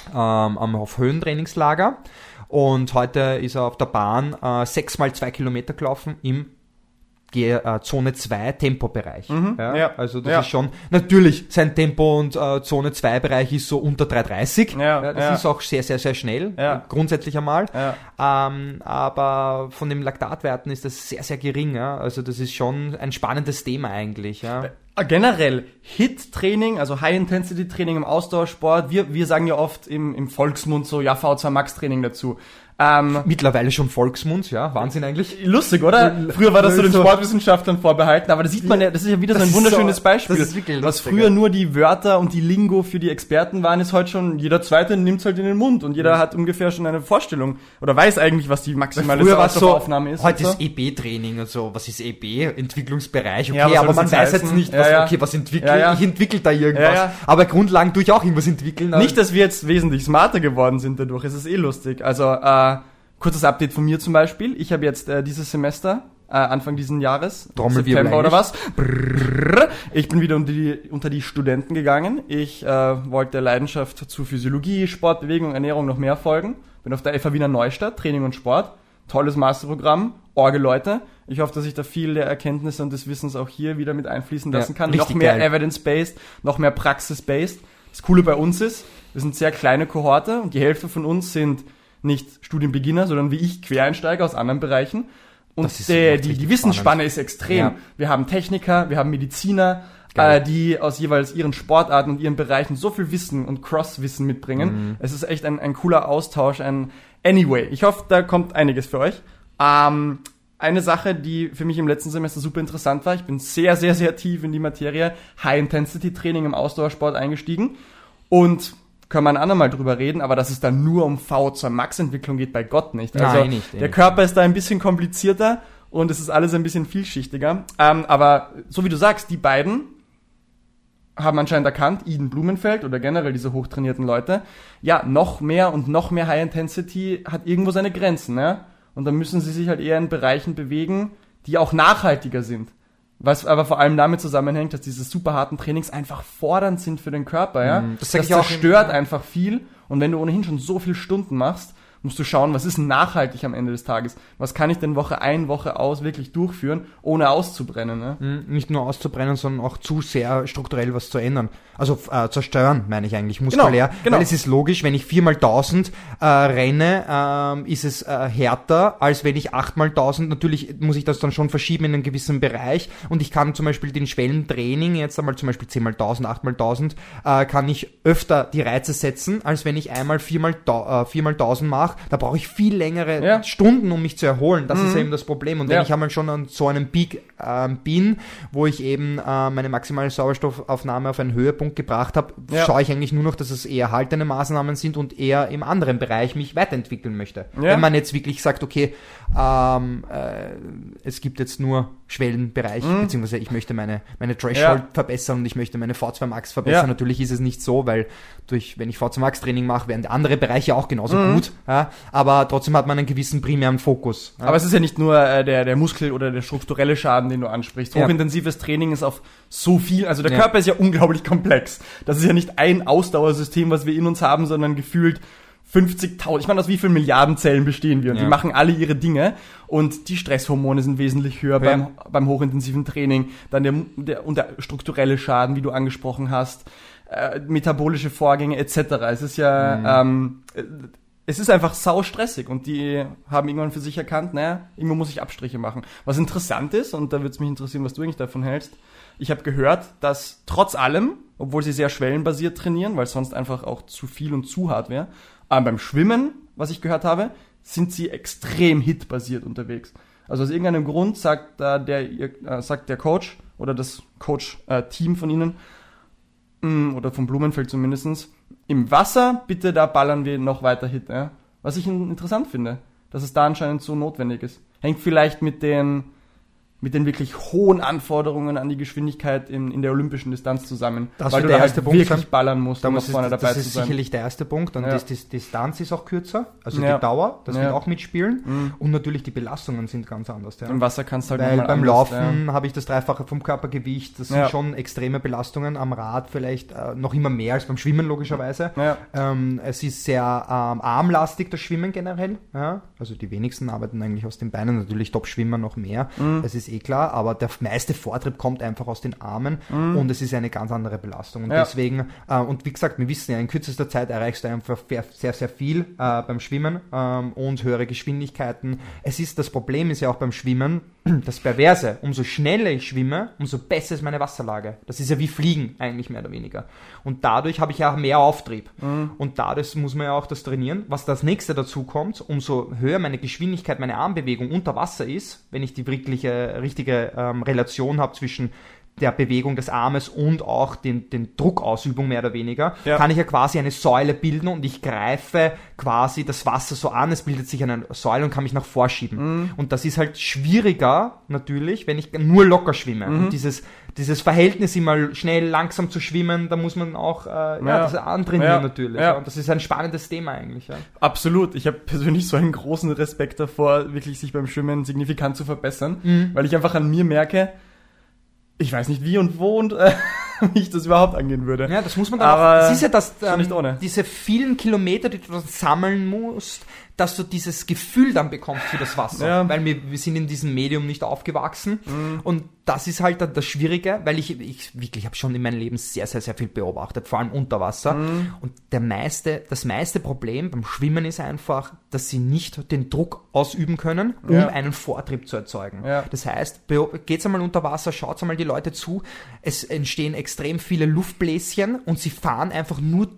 ähm, am auf Höhentrainingslager und heute ist er auf der Bahn äh, sechs mal zwei Kilometer gelaufen im Zone 2 Tempobereich. Mhm, ja, Also das ja. ist schon, natürlich, sein Tempo und äh, Zone 2 Bereich ist so unter 3,30. Ja, das ja. ist auch sehr, sehr, sehr schnell, Ja. äh, grundsätzlich einmal. Ja. Ähm, aber von den Laktatwerten ist das sehr, sehr gering. Ja? Also das ist schon ein spannendes Thema eigentlich. Ja? Äh, Generell HIT-Training, also High-Intensity-Training im Ausdauersport. Wir, wir sagen ja oft im, im Volksmund so, ja, V2 Max-Training dazu. Ähm, Mittlerweile schon Volksmund, ja, Wahnsinn eigentlich. lustig, oder? Früher war das so den Sportwissenschaftlern vorbehalten, aber da sieht man ja, das ist ja wieder so ein wunderschönes so- Beispiel. das ist wirklich Was früher nur die Wörter und die Lingo für die Experten waren, ist heute schon, jeder Zweite nimmt's halt in den Mund und jeder hat ungefähr schon eine Vorstellung oder weiß eigentlich, was die maximale Früher war es so, Sauerstoffaufnahme ist. heute so. ist EB-Training und so, was ist EB? Entwicklungsbereich, okay, Ja, aber man weiß heißen? jetzt nicht, was, ja. okay, was entwickle Ja, ja. ich? entwickle da irgendwas. Ja, ja. Aber Grundlagen tue ich auch irgendwas entwickeln. Nicht, dass wir jetzt wesentlich smarter geworden sind dadurch, es ist eh lustig. Also, äh, kurzes Update von mir zum Beispiel. Ich habe jetzt äh, dieses Semester, äh, Anfang diesen Jahres, September oder was, brrrr, ich bin wieder unter die, unter die Studenten gegangen. Ich äh, wollte der Leidenschaft zu Physiologie, Sport, Bewegung, Ernährung noch mehr folgen. Bin auf der FA Wiener Neustadt, Training und Sport. Tolles Masterprogramm, orge Leute. Ich hoffe, dass ich da viel der Erkenntnisse und des Wissens auch hier wieder mit einfließen Ja, lassen kann. richtig Noch mehr evidence-based, noch mehr praxis-based. Das Coole bei uns ist, wir sind sehr kleine Kohorte und die Hälfte von uns sind nicht Studienbeginner, sondern wie ich Quereinsteiger aus anderen Bereichen. Und der, die, die Wissensspanne ist extrem. Ja. Wir haben Techniker, wir haben Mediziner, Geil. äh, die aus jeweils ihren Sportarten und ihren Bereichen so viel Wissen und Cross-Wissen mitbringen. Es ist echt ein, ein cooler Austausch. Ein Anyway, ich hoffe, da kommt einiges für euch. Ähm, eine Sache, die für mich im letzten Semester super interessant war, ich bin sehr, sehr, sehr tief in die Materie High-Intensity-Training im Ausdauersport eingestiegen und können wir ein andermal drüber reden, aber dass es dann nur um VO2 Max-Entwicklung geht, bei Gott nicht. Also Nein, nicht, der nicht. Körper ist da ein bisschen komplizierter und es ist alles ein bisschen vielschichtiger. Ähm, aber so wie du sagst, die beiden haben anscheinend erkannt, Eden Blumenfeld oder generell diese hochtrainierten Leute, ja, noch mehr und noch mehr High Intensity hat irgendwo seine Grenzen, ne? Und dann müssen sie sich halt eher in Bereichen bewegen, die auch nachhaltiger sind. Was aber vor allem damit zusammenhängt, dass diese super harten Trainings einfach fordernd sind für den Körper, ja? Mhm, das das auch zerstört einfach viel. Und wenn du ohnehin schon so viele Stunden machst, musst du schauen, was ist nachhaltig am Ende des Tages? Was kann ich denn Woche ein, Woche aus wirklich durchführen, ohne auszubrennen, ne? Mhm, nicht nur auszubrennen, sondern auch zu sehr strukturell was zu ändern. Also äh, zerstören, meine ich eigentlich, muskulär. genau. Weil es ist logisch, wenn ich 4x1000 äh, renne, ähm, ist es äh, härter, als wenn ich 8x1000, natürlich muss ich das dann schon verschieben in einen gewissen Bereich und ich kann zum Beispiel den Schwellentraining, jetzt einmal zum Beispiel 10x1000, 8x1000, äh, kann ich öfter die Reize setzen, als wenn ich einmal 4x1000 äh, 4x1000 mache. Da brauche ich viel längere Ja. Stunden, um mich zu erholen. Das ist eben das Problem. Und wenn Ja. ich einmal schon an so einem Peak ähm, bin, wo ich eben äh, meine maximale Sauerstoffaufnahme auf einen Höhepunkt gebracht habe, Ja. schaue ich eigentlich nur noch, dass es eher haltende Maßnahmen sind und eher im anderen Bereich mich weiterentwickeln möchte. Ja. Wenn man jetzt wirklich sagt, okay, ähm, äh, es gibt jetzt nur Schwellenbereich, beziehungsweise ich möchte meine, meine Threshold Mhm. Ja. verbessern und ich möchte meine V2 Max verbessern. Ja. Natürlich ist es nicht so, weil durch, wenn ich V2 Max Training mache, werden andere Bereiche auch genauso Mhm. gut. Ja? Aber trotzdem hat man einen gewissen primären Fokus. Aber es ist ja nicht nur äh, der, der Muskel oder der strukturelle Schaden, den du ansprichst. Hochintensives Training ist auf so viel, also der. Körper ist ja unglaublich komplex. Das ist ja nicht ein Ausdauersystem, was wir in uns haben, sondern gefühlt 50.000. Ich meine, aus wie vielen Milliarden Zellen bestehen wir? Und Ja. die machen alle ihre Dinge. Und die Stresshormone sind wesentlich höher Ja. beim, beim hochintensiven Training. Dann der, der, und der strukturelle Schaden, wie du angesprochen hast. Äh, metabolische Vorgänge etc. Es ist ja, ähm, äh, es ist einfach sau stressig und die haben irgendwann für sich erkannt, naja, irgendwo muss ich Abstriche machen. Was interessant ist, und da würde es mich interessieren, was du eigentlich davon hältst, ich habe gehört, dass trotz allem, obwohl sie sehr schwellenbasiert trainieren, weil es sonst einfach auch zu viel und zu hart wäre, aber beim Schwimmen, was ich gehört habe, sind sie extrem hitbasiert unterwegs. Also aus irgendeinem Grund sagt da der, äh, sagt der Coach oder das Coach-Team von ihnen, mh, oder vom Blumenfeld zumindestens im Wasser, bitte da ballern wir noch weiter Hit. Ja? Was ich in- interessant finde, dass es da anscheinend so notwendig ist. Hängt vielleicht mit den, mit den wirklich hohen Anforderungen an die Geschwindigkeit in, in der olympischen Distanz zusammen. Das weil du der da erste halt Punkt wirklich sein. ballern musst, Da um es, vorne dabei das zu ist sein. sicherlich der erste Punkt. Und Ja. die, die Distanz ist auch kürzer, also Ja. die Dauer, das Ja. wird auch mitspielen. Mhm. Und natürlich die Belastungen sind ganz anders. Ja. Im Wasser kannst du halt Weil beim anders, Laufen habe ich das Dreifache vom Körpergewicht. Das sind schon extreme Belastungen. Am Rad vielleicht äh, noch immer mehr als beim Schwimmen logischerweise. Ähm, es ist sehr ähm, armlastig, das Schwimmen generell. Also die wenigsten arbeiten eigentlich aus den Beinen. Natürlich Top-Schwimmer noch mehr. Mhm. Das ist eh klar. Aber der meiste Vortrieb kommt einfach aus den Armen. Und es ist eine ganz andere Belastung. Und Mhm. Ja. deswegen, äh, und wie gesagt, wir wissen ja, in kürzester Zeit erreichst du einfach sehr, sehr, viel äh, beim Schwimmen ähm, und höhere Geschwindigkeiten. Es ist, das Problem ist ja auch beim Schwimmen, das Perverse. Umso schneller ich schwimme, umso besser ist meine Wasserlage. Das ist ja wie Fliegen eigentlich mehr oder weniger. Und dadurch habe ich ja auch mehr Auftrieb. Und dadurch muss man ja auch das trainieren. Was das nächste dazu kommt, umso höher meine Geschwindigkeit, meine Armbewegung unter Wasser ist, wenn ich die wirkliche, richtige ähm, Relation habe zwischen der Bewegung des Armes und auch den, den Druckausübung mehr oder weniger, Ja. kann ich ja quasi eine Säule bilden und ich greife quasi das Wasser so an, es bildet sich eine Säule und kann mich nach vorschieben. Und das ist halt schwieriger natürlich, wenn ich nur locker schwimme. Und dieses, dieses Verhältnis immer schnell, langsam zu schwimmen, da muss man auch äh, ja. Ja. das antrainieren Ja. natürlich. Ja. Und das ist ein spannendes Thema eigentlich. Ja. Absolut. Ich habe persönlich so einen großen Respekt davor, wirklich sich beim Schwimmen signifikant zu verbessern, Mhm. weil ich einfach an mir merke, ich weiß nicht wie und wo und äh, wie ich das überhaupt angehen würde. Ja, das muss man dann Aber auch, das ist ja das, ähm, nicht ohne. diese vielen Kilometer, die du dann sammeln musst, dass du dieses Gefühl dann bekommst für das Wasser. Ja. Weil wir, wir sind in diesem Medium nicht aufgewachsen. Und das ist halt dann das Schwierige, weil ich, ich wirklich habe schon in meinem Leben sehr, sehr, sehr viel beobachtet, vor allem unter Wasser. Und der meiste, das meiste Problem beim Schwimmen ist einfach, dass sie nicht den Druck ausüben können, um Ja. einen Vortrieb zu erzeugen. Ja. Das heißt, geht's einmal unter Wasser, schaut einmal die Leute zu. Es entstehen extrem viele Luftbläschen und sie fahren einfach nur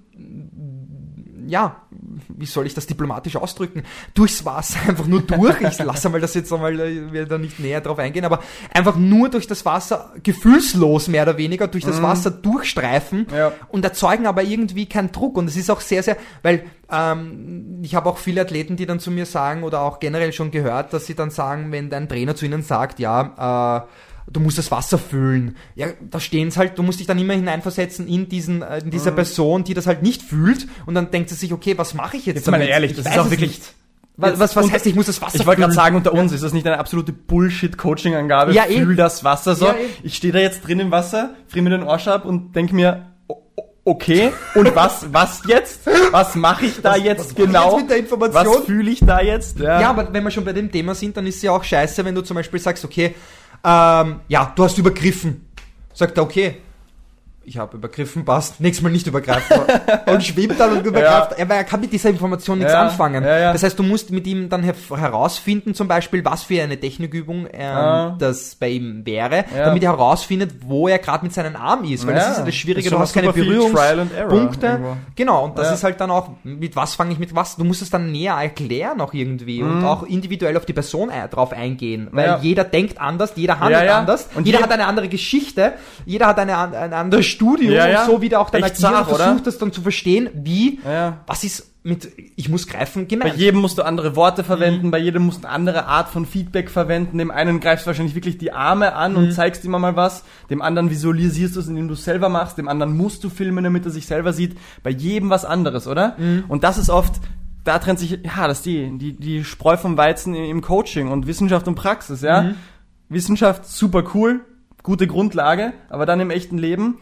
ja, wie soll ich das diplomatisch ausdrücken, durchs Wasser einfach nur durch. Ich lasse mal das jetzt einmal, äh, wir da nicht näher drauf eingehen, aber einfach nur durch das Wasser, gefühlslos mehr oder weniger, durch das Wasser durchstreifen Ja. und erzeugen aber irgendwie keinen Druck. Und es ist auch sehr, sehr, weil ähm, ich habe auch viele Athleten, die dann zu mir sagen oder auch generell schon gehört, dass sie dann sagen, wenn dein Trainer zu ihnen sagt, ja, äh, du musst das Wasser fühlen. Ja, da stehen's halt, du musst dich dann immer hineinversetzen in diesen, äh, in dieser Person, die das halt nicht fühlt und dann denkt sie sich, okay, was mache ich jetzt, Jetzt mal damit? ehrlich, Ich das ist auch wirklich- nicht. Was, was, was heißt, ich muss das Wasser Ich wollte gerade sagen, unter uns ist das nicht eine absolute Bullshit-Coaching-Angabe. Ja, eh. Fühl das Wasser so. Ja, eh. Ich stehe da jetzt drin im Wasser, friere mir den Arsch ab und denke mir, okay, und was, was jetzt? Was mache ich da Was- jetzt was genau? jetzt mit der Information? Was fühle ich da jetzt? Ja, aber wenn wir schon bei dem Thema sind, dann ist es ja auch scheiße, wenn du zum Beispiel sagst, okay, ähm, ja, du hast übergriffen. Sagt er, okay, ich habe übergriffen, passt, nächstes Mal nicht übergreifen. und schwimmt dann und übergreift. Aber er kann mit dieser Information nichts Ja, anfangen. ja, ja. Das heißt, du musst mit ihm dann her herausfinden, zum Beispiel, was für eine Technikübung ähm, Ja. das bei ihm wäre, Ja. damit er herausfindet, wo er gerade mit seinen Armen ist. Weil das Ja, ist ja das Schwierige, ist du hast keine Berührungspunkte. Genau, und das Ja. ist halt dann auch, mit was fange ich mit was? Du musst es dann näher erklären auch irgendwie und auch individuell auf die Person drauf eingehen, weil Mhm. Ja. jeder denkt anders, jeder handelt Ja, ja. anders, Und jeder je- hat eine andere Geschichte, jeder hat eine, an- ein Studium Ja, ja. und so wie der auch dann Echt agiert und zart, oder? versucht das dann zu verstehen, wie, Ja. was ist mit, ich muss greifen, Bei gemeint. jedem musst du andere Worte Mhm. verwenden, bei jedem musst du eine andere Art von Feedback verwenden. Dem einen greifst du wahrscheinlich wirklich die Arme an Mhm. und zeigst ihm mal was. Dem anderen visualisierst du es, indem du es selber machst. Dem anderen musst du filmen, damit er sich selber sieht. Bei jedem was anderes, oder? Mhm. Und das ist oft, da trennt sich, ja, das ist die, die, die Spreu vom Weizen im Coaching und Wissenschaft und Praxis, ja. Mhm. Wissenschaft, super cool, gute Grundlage, aber dann im echten Leben,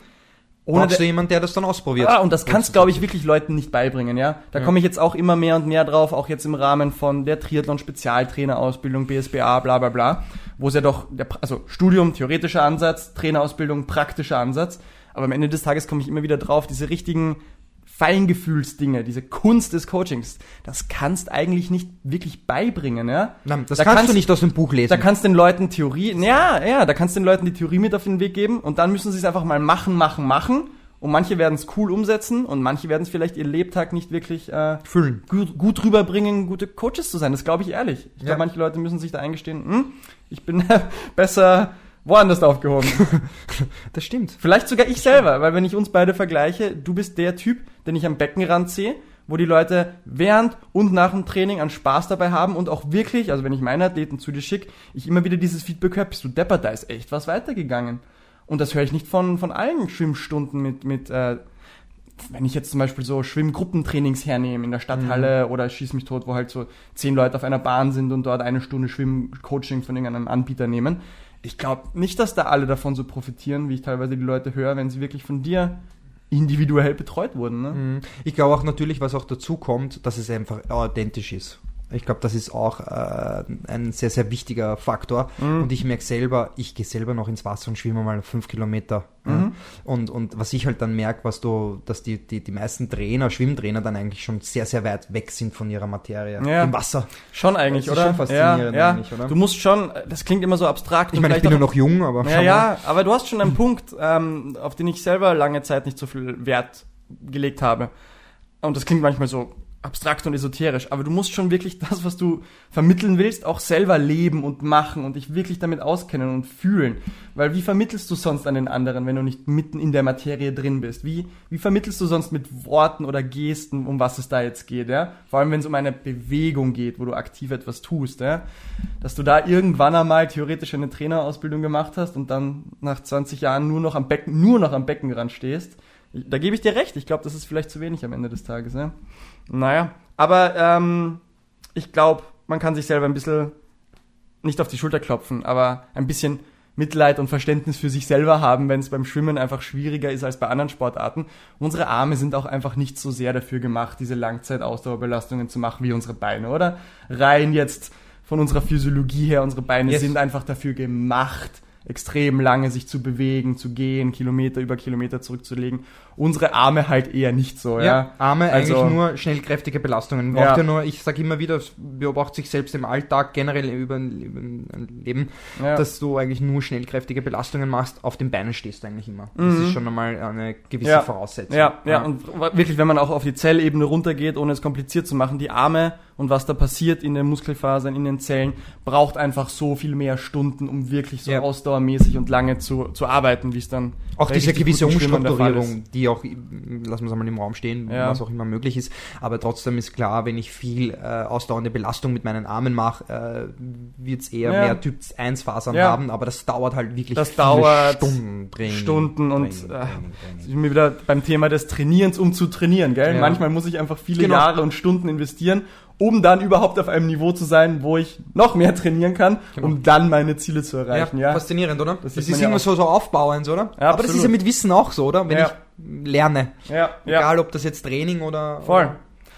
ohne Brauchst der- du jemanden, der das dann ausprobiert? ja, und das kannst, glaube ich, wirklich Leuten nicht beibringen, ja. Da komme ich jetzt auch immer mehr und mehr drauf, auch jetzt im Rahmen von der Triathlon-Spezialtrainerausbildung, BSBA, bla bla bla, wo es ja doch, der, also Studium, theoretischer Ansatz, Trainerausbildung, praktischer Ansatz. Aber am Ende des Tages komme ich immer wieder drauf, diese richtigen Feingefühlsdinge, diese Kunst des Coachings, das kannst eigentlich nicht wirklich beibringen, ja. Nein, das Da kannst, kannst- du nicht aus dem Buch lesen. Da kannst den Leuten Theorie, ja, ja, da kannst den Leuten die Theorie mit auf den Weg geben und dann müssen sie es einfach mal machen, machen, machen. Und manche werden es cool umsetzen und manche werden es vielleicht ihr Lebtag nicht wirklich äh, Füllen. gut, gut rüberbringen, gute Coaches zu sein. Das glaube ich ehrlich. Ich Ja. glaube, manche Leute müssen sich da eingestehen, hm, ich bin besser woanders aufgehoben. Das stimmt. Vielleicht sogar ich selber, weil wenn ich uns beide vergleiche, du bist der Typ, den ich am Beckenrand sehe, wo die Leute während und nach dem Training an Spaß dabei haben und auch wirklich, also wenn ich meine Athleten zu dir schicke, ich immer wieder dieses Feedback höre, bist du deppert, da ist echt was weitergegangen. Und das höre ich nicht von, von allen Schwimmstunden mit, mit äh, wenn ich jetzt zum Beispiel so Schwimmgruppentrainings hernehme in der Stadthalle oder Schieß mich tot, wo halt so zehn Leute auf einer Bahn sind und dort eine Stunde Schwimmcoaching von irgendeinem Anbieter nehmen. Ich glaube nicht, dass da alle davon so profitieren, wie ich teilweise die Leute höre, wenn sie wirklich von dir individuell betreut wurden. Ne? Mhm. Ich glaube auch natürlich, was auch dazu kommt, dass es einfach authentisch ist. Ich glaube, das ist auch äh, ein sehr, sehr wichtiger Faktor. Mhm. Und ich merke selber, ich gehe selber noch ins Wasser und schwimme mal fünf Kilometer. Ja. Mhm. Und, und was ich halt dann merke, was du, dass die, die, die meisten Trainer, Schwimmtrainer dann eigentlich schon sehr, sehr weit weg sind von ihrer Materie. Ja. Im Wasser. Schon eigentlich, Das ist oder? schon faszinierend ja, ja. eigentlich, oder? Du musst schon, das klingt immer so abstrakt. Ich meine, ich bin auch- noch jung, aber Ja, ja, aber du hast schon einen Punkt, ähm, auf den ich selber lange Zeit nicht so viel Wert gelegt habe. Und das klingt manchmal so abstrakt und esoterisch, aber du musst schon wirklich das, was du vermitteln willst, auch selber leben und machen und dich wirklich damit auskennen und fühlen. Weil wie vermittelst du sonst an den anderen, wenn du nicht mitten in der Materie drin bist? Wie, wie vermittelst du sonst mit Worten oder Gesten, um was es da jetzt geht, ja? Vor allem, wenn es um eine Bewegung geht, wo du aktiv etwas tust, ja? Dass du da irgendwann einmal theoretisch eine Trainerausbildung gemacht hast und dann nach 20 Jahren nur noch am Becken, nur noch am Beckenrand stehst. Da gebe ich dir recht. Ich glaube, das ist vielleicht zu wenig am Ende des Tages, ja? Naja, aber ähm, ich glaube, man kann sich selber ein bisschen nicht auf die Schulter klopfen, aber ein bisschen Mitleid und Verständnis für sich selber haben, wenn es beim Schwimmen einfach schwieriger ist als bei anderen Sportarten. Unsere Arme sind auch einfach nicht so sehr dafür gemacht, diese Langzeitausdauerbelastungen zu machen wie unsere Beine, oder? Rein jetzt von unserer Physiologie her, unsere Beine Yes. sind einfach dafür gemacht, extrem lange sich zu bewegen, zu gehen, Kilometer über Kilometer zurückzulegen. Unsere Arme halt eher nicht so, ja. Ja, Arme Also- eigentlich nur schnellkräftige Belastungen. Ja. Braucht ja. nur, ich sage immer wieder, es beobachte sich selbst im Alltag, generell über, ein- Leben, Ja. dass du eigentlich nur schnellkräftige Belastungen machst, auf den Beinen stehst du eigentlich immer. Das ist schon einmal eine gewisse Mhm. Ja. Voraussetzung. Ja, ja, und wirklich, wenn man auch auf die Zellebene runtergeht, ohne es kompliziert zu machen, die Arme und was da passiert in den Muskelfasern, in den Zellen, braucht einfach so viel mehr Stunden, um wirklich so Ja. ausdauermäßig und lange zu, zu arbeiten, wie es dann Auch diese gewisse Umstrukturierung, die auch, lassen wir es einmal im Raum stehen, Ja. was auch immer möglich ist. Aber trotzdem ist klar, wenn ich viel äh, ausdauernde Belastung mit meinen Armen mache, äh, wird es eher Ja. mehr Typ 1 Fasern haben, aber das dauert halt wirklich Das dauert Stunden, Training, Stunden und, Training, äh, Training, Ich Training. bin mir wieder beim Thema des Trainierens, um zu trainieren, gell? Manchmal muss ich einfach viele Genau. Jahre und Stunden investieren, um dann überhaupt auf einem Niveau zu sein, wo ich noch mehr trainieren kann, Genau. um dann meine Ziele zu erreichen, ja? Faszinierend, oder? Das Das, ist ja immer so, so aufbauend, oder? Ja, Aber das ist ja absolut. mit Wissen auch so, oder? Wenn Ja. ich lerne. Ja, ja. Egal, ob das jetzt Training oder... Voll.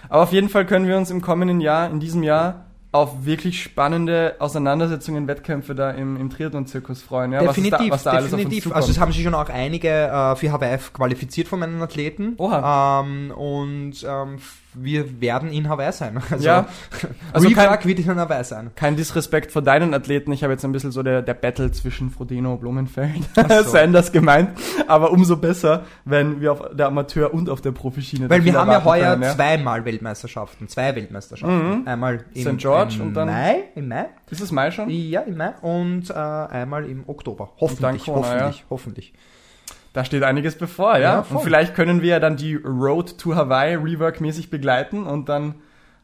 Aber auf jeden Fall können wir uns im kommenden Jahr, in diesem Jahr, auf wirklich spannende Auseinandersetzungen, Wettkämpfe da im, im Triathlon-Zirkus freuen. Ja, definitiv, was, da, was da definitiv. also es haben sich schon auch einige äh, für HWF qualifiziert von meinen Athleten. Oha. Ähm, und ähm, wir werden in Hawaii sein. Also, Ja. Also kein- Refrag wird in Hawaii sein. Kein Disrespekt vor deinen Athleten. Ich habe jetzt ein bisschen so der, der Battle zwischen Frodeno und Blumenfeld so. Sanders gemeint. Aber umso besser, wenn wir auf der Amateur- und auf der Profischiene Weil wir haben ja heuer können, ja. zweimal Weltmeisterschaften, zwei Weltmeisterschaften. Einmal im, St. George im und dann- Mai, im Mai, Ist es Mai schon? ja, im Mai und äh, einmal im Oktober. Hoffentlich, Corona, hoffentlich, hoffentlich. Da steht einiges bevor, ja. Ja, und vielleicht können wir ja dann die Road to Hawaii Rework-mäßig begleiten und dann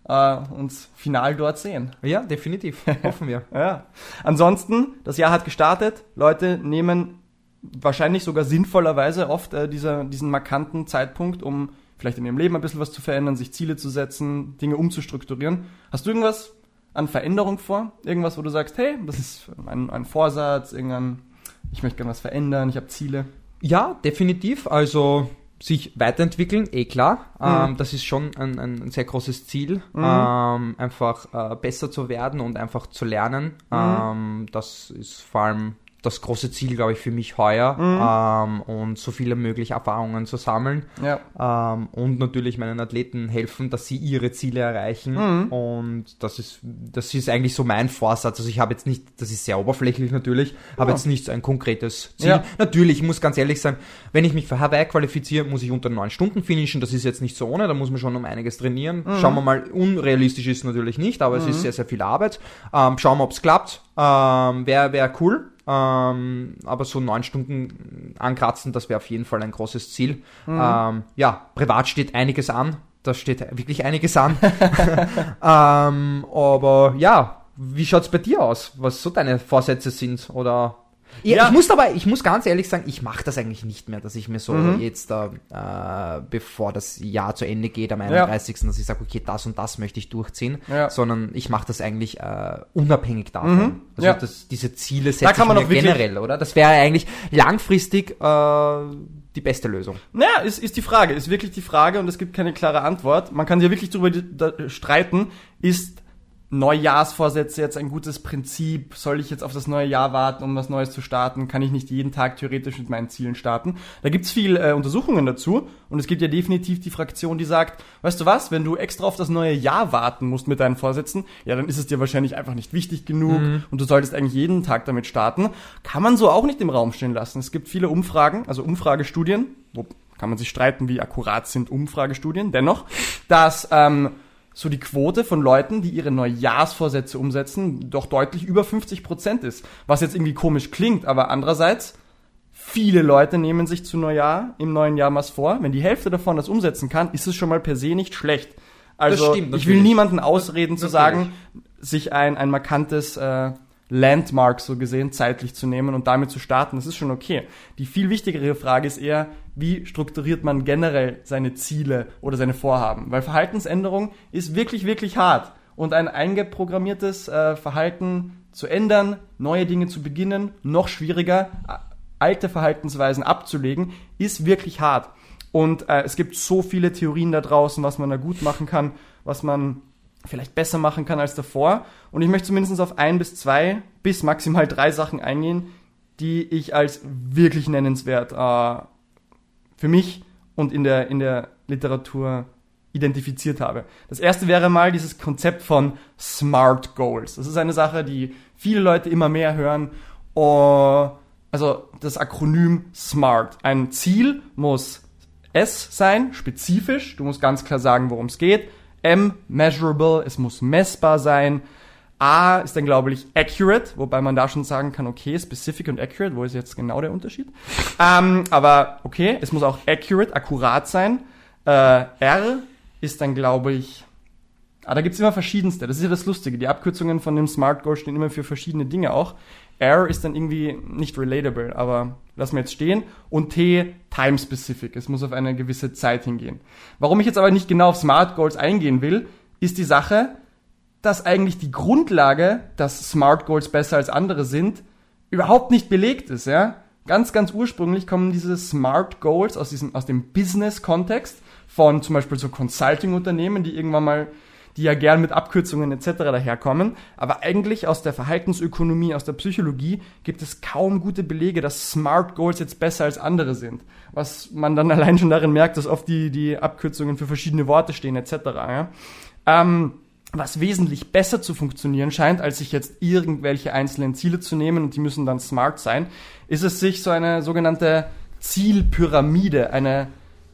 äh, uns final dort sehen. Ja, definitiv, hoffen wir. Ja. Ansonsten, das Jahr hat gestartet. Leute nehmen wahrscheinlich sogar sinnvollerweise oft äh, dieser, diesen markanten Zeitpunkt, um vielleicht in ihrem Leben ein bisschen was zu verändern, sich Ziele zu setzen, Dinge umzustrukturieren. Hast du irgendwas an Veränderung vor? Irgendwas, wo du sagst, hey, das ist ein, ein Vorsatz, irgendein, ich möchte gerne was verändern, ich habe Ziele. Ja, definitiv. Also sich weiterentwickeln, eh klar. Mhm. Ähm, das ist schon ein, ein sehr großes Ziel, ähm, einfach äh, besser zu werden und einfach zu lernen. Mhm. Ähm, das ist vor allem das große Ziel, glaube ich, für mich heuer Mhm. ähm, und so viele mögliche Erfahrungen zu sammeln Ja. ähm, und natürlich meinen Athleten helfen, dass sie ihre Ziele erreichen Mhm. und das ist das ist eigentlich so mein Vorsatz. Also ich habe jetzt nicht, das ist sehr oberflächlich natürlich, habe Ja. jetzt nicht so ein konkretes Ziel. Ja. Natürlich, ich muss ganz ehrlich sein, wenn ich mich für Hawaii qualifiziere, muss ich unter neun Stunden finishen. Das ist jetzt nicht so ohne, da muss man schon um einiges trainieren. Mhm. Schauen wir mal, unrealistisch ist es natürlich nicht, aber es ist sehr, sehr viel Arbeit. Ähm, schauen wir, ob es klappt. Ähm, Wäre wär cool. Ähm, aber so neun Stunden ankratzen, das wäre auf jeden Fall ein großes Ziel. Mhm. Ähm, ja, privat steht einiges an. Da steht wirklich einiges an. ähm, aber ja, wie schaut's bei dir aus? Was so deine Vorsätze sind? Oder ja, Ja. ich muss dabei, ich muss ganz ehrlich sagen, ich mache das eigentlich nicht mehr, dass ich mir so Mhm. jetzt da, äh, bevor das Jahr zu Ende geht am 31., dass ich sage, okay, das und das möchte ich durchziehen, Ja. sondern ich mache das eigentlich äh, unabhängig davon. Mhm. Also Ja. das, diese Ziele setze Da kann man ich mir generell, oder? Das wäre eigentlich langfristig äh, die beste Lösung. Naja, ist, ist die Frage, ist wirklich die Frage und es gibt keine klare Antwort. Man kann ja wirklich darüber streiten, ist Neujahrsvorsätze jetzt ein gutes Prinzip? Soll ich jetzt auf das neue Jahr warten, um was Neues zu starten? Kann ich nicht jeden Tag theoretisch mit meinen Zielen starten? Da gibt's viel äh, Untersuchungen dazu und es gibt ja definitiv die Fraktion, die sagt, weißt du was, wenn du extra auf das neue Jahr warten musst mit deinen Vorsätzen, ja, dann ist es dir wahrscheinlich einfach nicht wichtig genug und du solltest eigentlich jeden Tag damit starten. Kann man so auch nicht im Raum stehen lassen. Es gibt viele Umfragen, also Umfragestudien, wo kann man sich streiten, wie akkurat sind Umfragestudien, dennoch, dass ähm, so die Quote von Leuten, die ihre Neujahrsvorsätze umsetzen, doch deutlich über 50 Prozent ist. Was jetzt irgendwie komisch klingt, aber andererseits, viele Leute nehmen sich zu Neujahr im neuen Jahr was vor. Wenn die Hälfte davon das umsetzen kann, ist es schon mal per se nicht schlecht. Also stimmt, ich will niemanden ausreden zu Natürlich. sagen, sich ein, ein markantes äh, Landmark so gesehen zeitlich zu nehmen und damit zu starten, das ist schon okay. Die viel wichtigere Frage ist eher, wie strukturiert man generell seine Ziele oder seine Vorhaben? Weil Verhaltensänderung ist wirklich, wirklich hart. und ein eingeprogrammiertes äh, Verhalten zu ändern, neue Dinge zu beginnen, noch schwieriger, alte Verhaltensweisen abzulegen, ist wirklich hart. Und äh, es gibt so viele Theorien da draußen, was man da gut machen kann, was man vielleicht besser machen kann als davor. Und ich möchte zumindest auf ein bis zwei bis maximal drei Sachen eingehen, die ich als wirklich nennenswert äh, für mich und in der, in der Literatur identifiziert habe. Das erste wäre mal dieses Konzept von Smart Goals. Das ist eine Sache, die viele Leute immer mehr hören. Oh, also das Akronym SMART. Ein Ziel muss S sein, spezifisch. Du musst ganz klar sagen, worum es geht. M, measurable, es muss messbar sein. A ist dann, glaube ich, accurate, wobei man da schon sagen kann, okay, specific und accurate, wo ist jetzt genau der Unterschied? ähm, aber okay, es muss auch accurate, akkurat sein. Äh, R ist dann, glaube ich, ah, da gibt's immer verschiedenste. Das ist ja das Lustige. Die Abkürzungen von dem Smart Goal stehen immer für verschiedene Dinge auch. R ist dann irgendwie nicht relatable, aber lassen wir jetzt stehen. Und T, time specific. Es muss auf eine gewisse Zeit hingehen. Warum ich jetzt aber nicht genau auf Smart Goals eingehen will, ist die Sache, dass eigentlich die Grundlage, dass Smart Goals besser als andere sind, überhaupt nicht belegt ist, ja. Ganz, ganz ursprünglich kommen diese Smart Goals aus diesem, aus dem Business-Kontext von zum Beispiel so Consulting-Unternehmen, die irgendwann mal, die ja gern mit Abkürzungen etc. daherkommen. Aber eigentlich aus der Verhaltensökonomie, aus der Psychologie gibt es kaum gute Belege, dass Smart Goals jetzt besser als andere sind. Was man dann allein schon darin merkt, dass oft die, die Abkürzungen für verschiedene Worte stehen etc. Ja. Ähm, was wesentlich besser zu funktionieren scheint, als sich jetzt irgendwelche einzelnen Ziele zu nehmen und die müssen dann smart sein, ist es sich so eine sogenannte Zielpyramide, eine,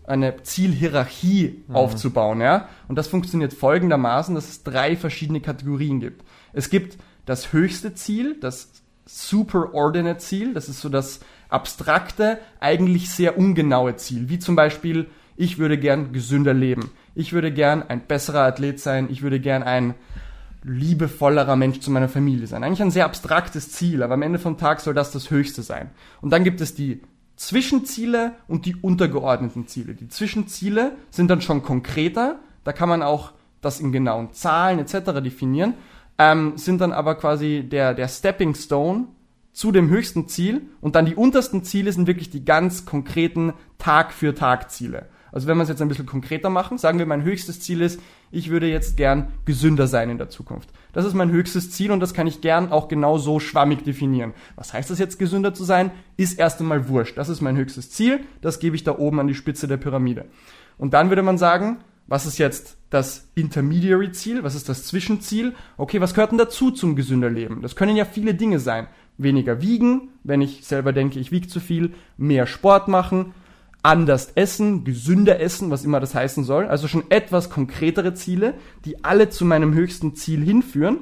eine Zielhierarchie aufzubauen, ja. Und das funktioniert folgendermaßen, dass es drei verschiedene Kategorien gibt. Es gibt das höchste Ziel, das Superordinate Ziel, das ist so das abstrakte, eigentlich sehr ungenaue Ziel, wie zum Beispiel, ich würde gern gesünder leben. Ich würde gern ein besserer Athlet sein. Ich würde gern ein liebevollerer Mensch zu meiner Familie sein. Eigentlich ein sehr abstraktes Ziel, aber am Ende vom Tag soll das das Höchste sein. Und dann gibt es die Zwischenziele und die untergeordneten Ziele. Die Zwischenziele sind dann schon konkreter. Da kann man auch das in genauen Zahlen etc. definieren. Ähm, sind dann aber quasi der, der Stepping Stone zu dem höchsten Ziel. Und dann die untersten Ziele sind wirklich die ganz konkreten Tag für Tag Ziele. Also wenn wir es jetzt ein bisschen konkreter machen, sagen wir, mein höchstes Ziel ist, ich würde jetzt gern gesünder sein in der Zukunft. Das ist mein höchstes Ziel und das kann ich gern auch genau so schwammig definieren. Was heißt das jetzt, gesünder zu sein? Ist erst einmal wurscht. Das ist mein höchstes Ziel, das gebe ich da oben an die Spitze der Pyramide. Und dann würde man sagen, was ist jetzt das Intermediary-Ziel? Was ist das Zwischenziel? Okay, was gehört denn dazu zum gesünder Leben? Das können ja viele Dinge sein. Weniger wiegen, wenn ich selber denke, ich wiege zu viel, mehr Sport machen, anders essen, gesünder essen, was immer das heißen soll. Also schon etwas konkretere Ziele, die alle zu meinem höchsten Ziel hinführen,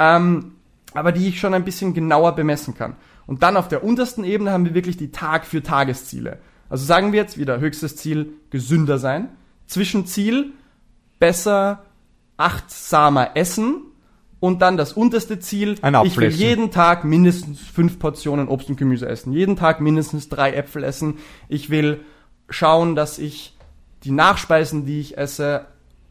ähm, aber die ich schon ein bisschen genauer bemessen kann. Und dann auf der untersten Ebene haben wir wirklich die Tag-für-Tagesziele. Also sagen wir jetzt wieder höchstes Ziel gesünder sein, Zwischenziel besser achtsamer essen und dann das unterste Ziel, ich will jeden Tag mindestens fünf Portionen Obst und Gemüse essen, jeden Tag mindestens drei Äpfel essen, ich will schauen, dass ich die Nachspeisen, die ich esse,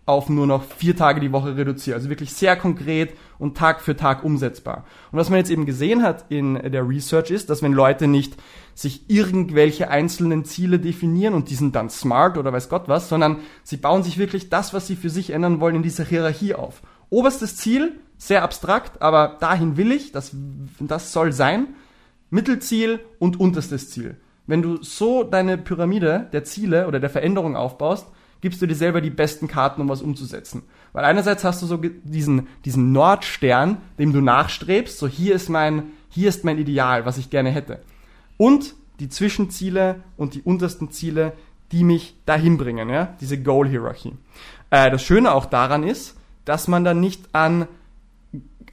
auf nur noch vier Tage die Woche reduziere. Also wirklich sehr konkret und Tag für Tag umsetzbar. Und was man jetzt eben gesehen hat in der Research ist, dass wenn Leute nicht sich irgendwelche einzelnen Ziele definieren und die sind dann smart oder weiß Gott was, sondern sie bauen sich wirklich das, was sie für sich ändern wollen, in dieser Hierarchie auf. Oberstes Ziel, sehr abstrakt, aber dahin will ich, das, das soll sein. Mittelziel und unterstes Ziel. Wenn du so deine Pyramide der Ziele oder der Veränderung aufbaust, gibst du dir selber die besten Karten, um was umzusetzen. Weil einerseits hast du so diesen, diesen Nordstern, dem du nachstrebst, so hier ist mein, hier ist mein Ideal, was ich gerne hätte. Und die Zwischenziele und die untersten Ziele, die mich dahin bringen, ja, diese Goal-Hierarchie. Äh, das Schöne auch daran ist, dass man dann nicht an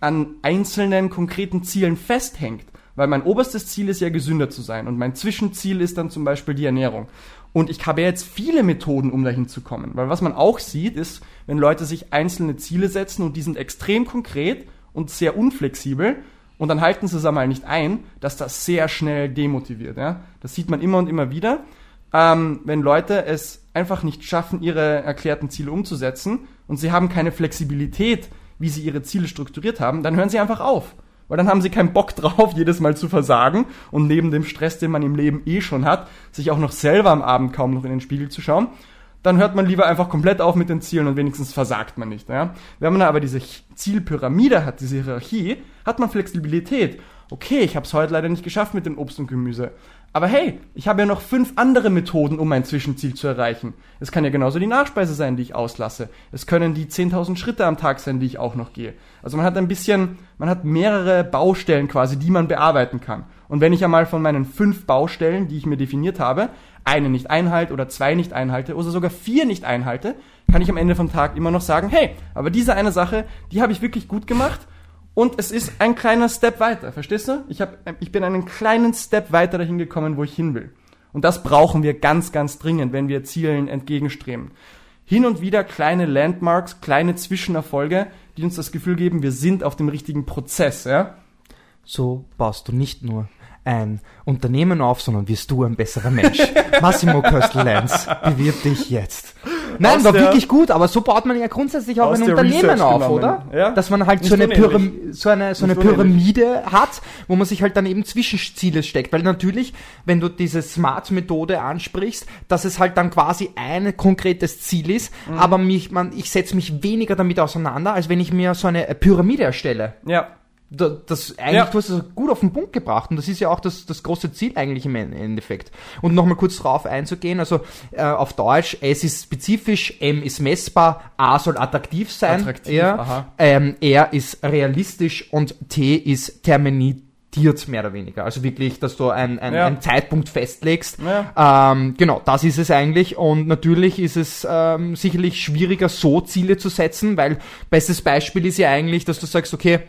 an einzelnen konkreten Zielen festhängt. Weil mein oberstes Ziel ist ja gesünder zu sein und mein Zwischenziel ist dann zum Beispiel die Ernährung. Und ich habe ja jetzt viele Methoden, um dahin zu kommen. Weil was man auch sieht, ist, wenn Leute sich einzelne Ziele setzen und die sind extrem konkret und sehr unflexibel und dann halten sie es einmal nicht ein, dass das sehr schnell demotiviert. Ja? Das sieht man immer und immer wieder. Ähm, wenn Leute es einfach nicht schaffen, ihre erklärten Ziele umzusetzen und sie haben keine Flexibilität, wie sie ihre Ziele strukturiert haben, dann hören sie einfach auf. Weil dann haben sie keinen Bock drauf, jedes Mal zu versagen und neben dem Stress, den man im Leben eh schon hat, sich auch noch selber am Abend kaum noch in den Spiegel zu schauen. Dann hört man lieber einfach komplett auf mit den Zielen und wenigstens versagt man nicht. Ja? Wenn man aber diese Zielpyramide hat, diese Hierarchie, hat man Flexibilität. Okay, ich habe es heute leider nicht geschafft mit dem Obst und Gemüse. Aber hey, ich habe ja noch fünf andere Methoden, um mein Zwischenziel zu erreichen. Es kann ja genauso die Nachspeise sein, die ich auslasse. Es können die 10.000 Schritte am Tag sein, die ich auch noch gehe. Also man hat ein bisschen, man hat mehrere Baustellen quasi, die man bearbeiten kann. Und wenn ich einmal von meinen fünf Baustellen, die ich mir definiert habe, eine nicht einhalte oder zwei nicht einhalte oder sogar vier nicht einhalte, kann ich am Ende vom Tag immer noch sagen, hey, aber diese eine Sache, die habe ich wirklich gut gemacht und es ist ein kleiner Step weiter, verstehst du? Ich, hab, ich bin einen kleinen Step weiter dahin gekommen, wo ich hin will. Und das brauchen wir ganz, ganz dringend, wenn wir Zielen entgegenstreben. Hin und wieder kleine Landmarks, kleine Zwischenerfolge, die uns das Gefühl geben, wir sind auf dem richtigen Prozess. Ja? So baust du nicht nur ein Unternehmen auf, sondern wirst du ein besserer Mensch. Massimo Köstl-Lenz bewirb dich jetzt. Nein, war wirklich gut, aber so baut man ja grundsätzlich auch ein Unternehmen Research auf, genommen. oder? Ja. Dass man halt so eine. Pyram so eine, so eine. Pyramide hat, wo man sich halt dann eben Zwischenziele steckt. Weil natürlich, wenn du diese Smart-Methode ansprichst, dass es halt dann quasi ein konkretes Ziel ist, Mhm. aber mich, man, ich setze mich weniger damit auseinander, als wenn ich mir so eine Pyramide erstelle. Ja. Da- das eigentlich Ja. du hast es gut auf den Punkt gebracht und das ist ja auch das, das große Ziel eigentlich im En- Endeffekt. Und nochmal kurz drauf einzugehen, also äh, auf Deutsch, S ist spezifisch, M ist messbar, A soll attraktiv sein, Attraktiv, aha. ähm, R ist realistisch und T ist terminiert mehr oder weniger. Also wirklich, dass du ein, ein, Ja. einen Zeitpunkt festlegst. Ja. Ähm, genau, das ist es eigentlich. Und natürlich ist es ähm, sicherlich schwieriger, so Ziele zu setzen, weil bestes Beispiel ist ja eigentlich, dass du sagst, okay,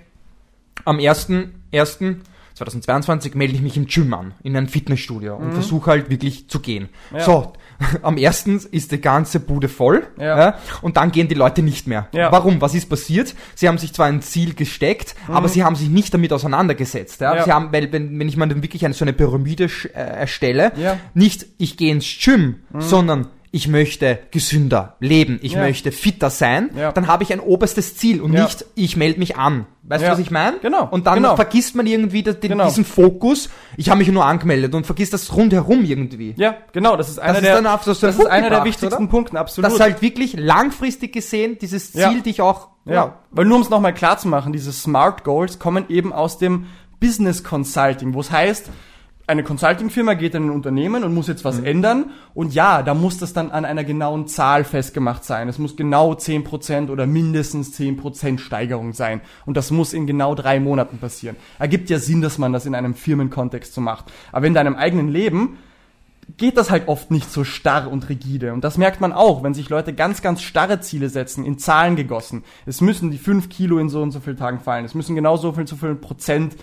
am 1.1.2022 melde ich mich im Gym an, in ein Fitnessstudio und versuche halt wirklich zu gehen. Mhm. Ja. So, am 1. ist die ganze Bude voll Ja. und dann gehen die Leute nicht mehr. Ja. Warum? Was ist passiert? Sie haben sich zwar ein Ziel gesteckt, aber sie haben sich nicht damit auseinandergesetzt. Ja? Mhm. Ja. Sie haben, weil wenn, wenn ich mir dann wirklich eine, so eine Pyramide äh, erstelle, Ja. Mhm. nicht ich gehe ins Gym, sondern ich möchte gesünder leben, ich Ja. möchte fitter sein, Ja. dann habe ich ein oberstes Ziel und Ja. nicht ich melde mich an. Weißt du, was ich meine? Genau, Und dann genau. vergisst man irgendwie das- den, Genau. diesen Fokus, ich habe mich nur angemeldet und vergisst das rundherum irgendwie. Ja, genau, das ist einer ist der, dann auf das einen ist einer der wichtigsten Punkten, absolut. Dass halt wirklich langfristig gesehen dieses Ziel dich auch, Ja, weil nur um es nochmal klar zu machen, diese Smart Goals kommen eben aus dem Business Consulting, wo es heißt, eine Consulting-Firma geht in ein Unternehmen und muss jetzt was ändern und ja, da muss das dann an einer genauen Zahl festgemacht sein. Es muss genau 10% oder mindestens 10% Steigerung sein und das muss in genau drei Monaten passieren. Ergibt ja Sinn, dass man das in einem Firmenkontext so macht. Aber in deinem eigenen Leben geht das halt oft nicht so starr und rigide. Und das merkt man auch, wenn sich Leute ganz, ganz starre Ziele setzen, in Zahlen gegossen. Es müssen die fünf Kilo in so und so vielen Tagen fallen. Es müssen genau so viel zu viel Prozent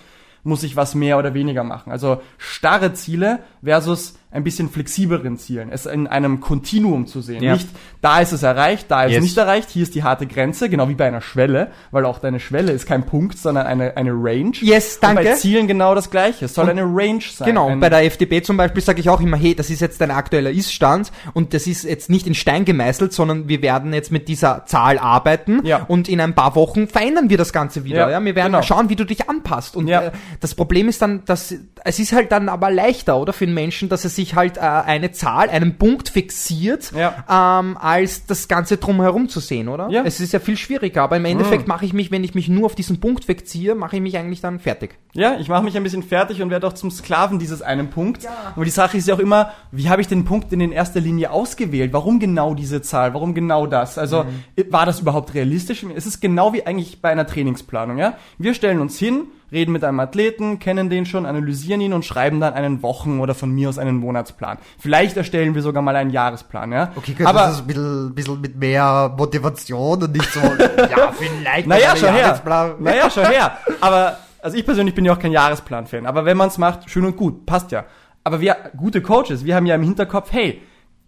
muss ich was mehr oder weniger machen. Also starre Ziele versus ein bisschen flexibleren Zielen. Es in einem Kontinuum zu sehen. Ja. Nicht, da ist es erreicht, da ist Yes. es nicht erreicht, hier ist die harte Grenze, genau wie bei einer Schwelle, weil auch deine Schwelle ist kein Punkt, sondern eine, eine Range. Yes, Und bei danke. Zielen genau das gleiche. Es soll eine Range sein. Genau, und Ein- bei der FDP zum Beispiel sage ich auch immer, hey, das ist jetzt dein aktueller Ist-Stand und das ist jetzt nicht in Stein gemeißelt, sondern wir werden jetzt mit dieser Zahl arbeiten Ja. und in ein paar Wochen verändern wir das Ganze wieder. Ja, Ja, wir werden genau. schauen, wie du dich anpasst. Und Ja. äh, das Problem ist dann, dass es ist halt dann aber leichter, oder, für den Menschen, dass er sich halt äh, eine Zahl, einen Punkt fixiert, Ja. ähm, als das Ganze drumherum zu sehen, oder? Ja. Es ist ja viel schwieriger, aber im Endeffekt mache ich mich, wenn ich mich nur auf diesen Punkt fixiere, mache ich mich eigentlich dann fertig. Ja, ich mache mich ein bisschen fertig und werde auch zum Sklaven dieses einen Punkts. Aber die Sache ist ja auch immer, wie habe ich den Punkt denn in erster Linie ausgewählt? Warum genau diese Zahl? Warum genau das? Also war das überhaupt realistisch? Es ist genau wie eigentlich bei einer Trainingsplanung. Ja, wir stellen uns hin, reden mit einem Athleten, kennen den schon, analysieren ihn und schreiben dann einen Wochen- oder von mir aus einen Monatsplan. Vielleicht erstellen wir sogar mal einen Jahresplan. Ja, Okay, könnte aber das ein bisschen, bisschen mit mehr Motivation und nicht so, ja, vielleicht. Naja, schau her. Naja, schau her. Aber, also ich persönlich bin ja auch kein Jahresplan-Fan. Aber wenn man es macht, schön und gut, passt ja. Aber wir, gute Coaches, wir haben ja im Hinterkopf, hey,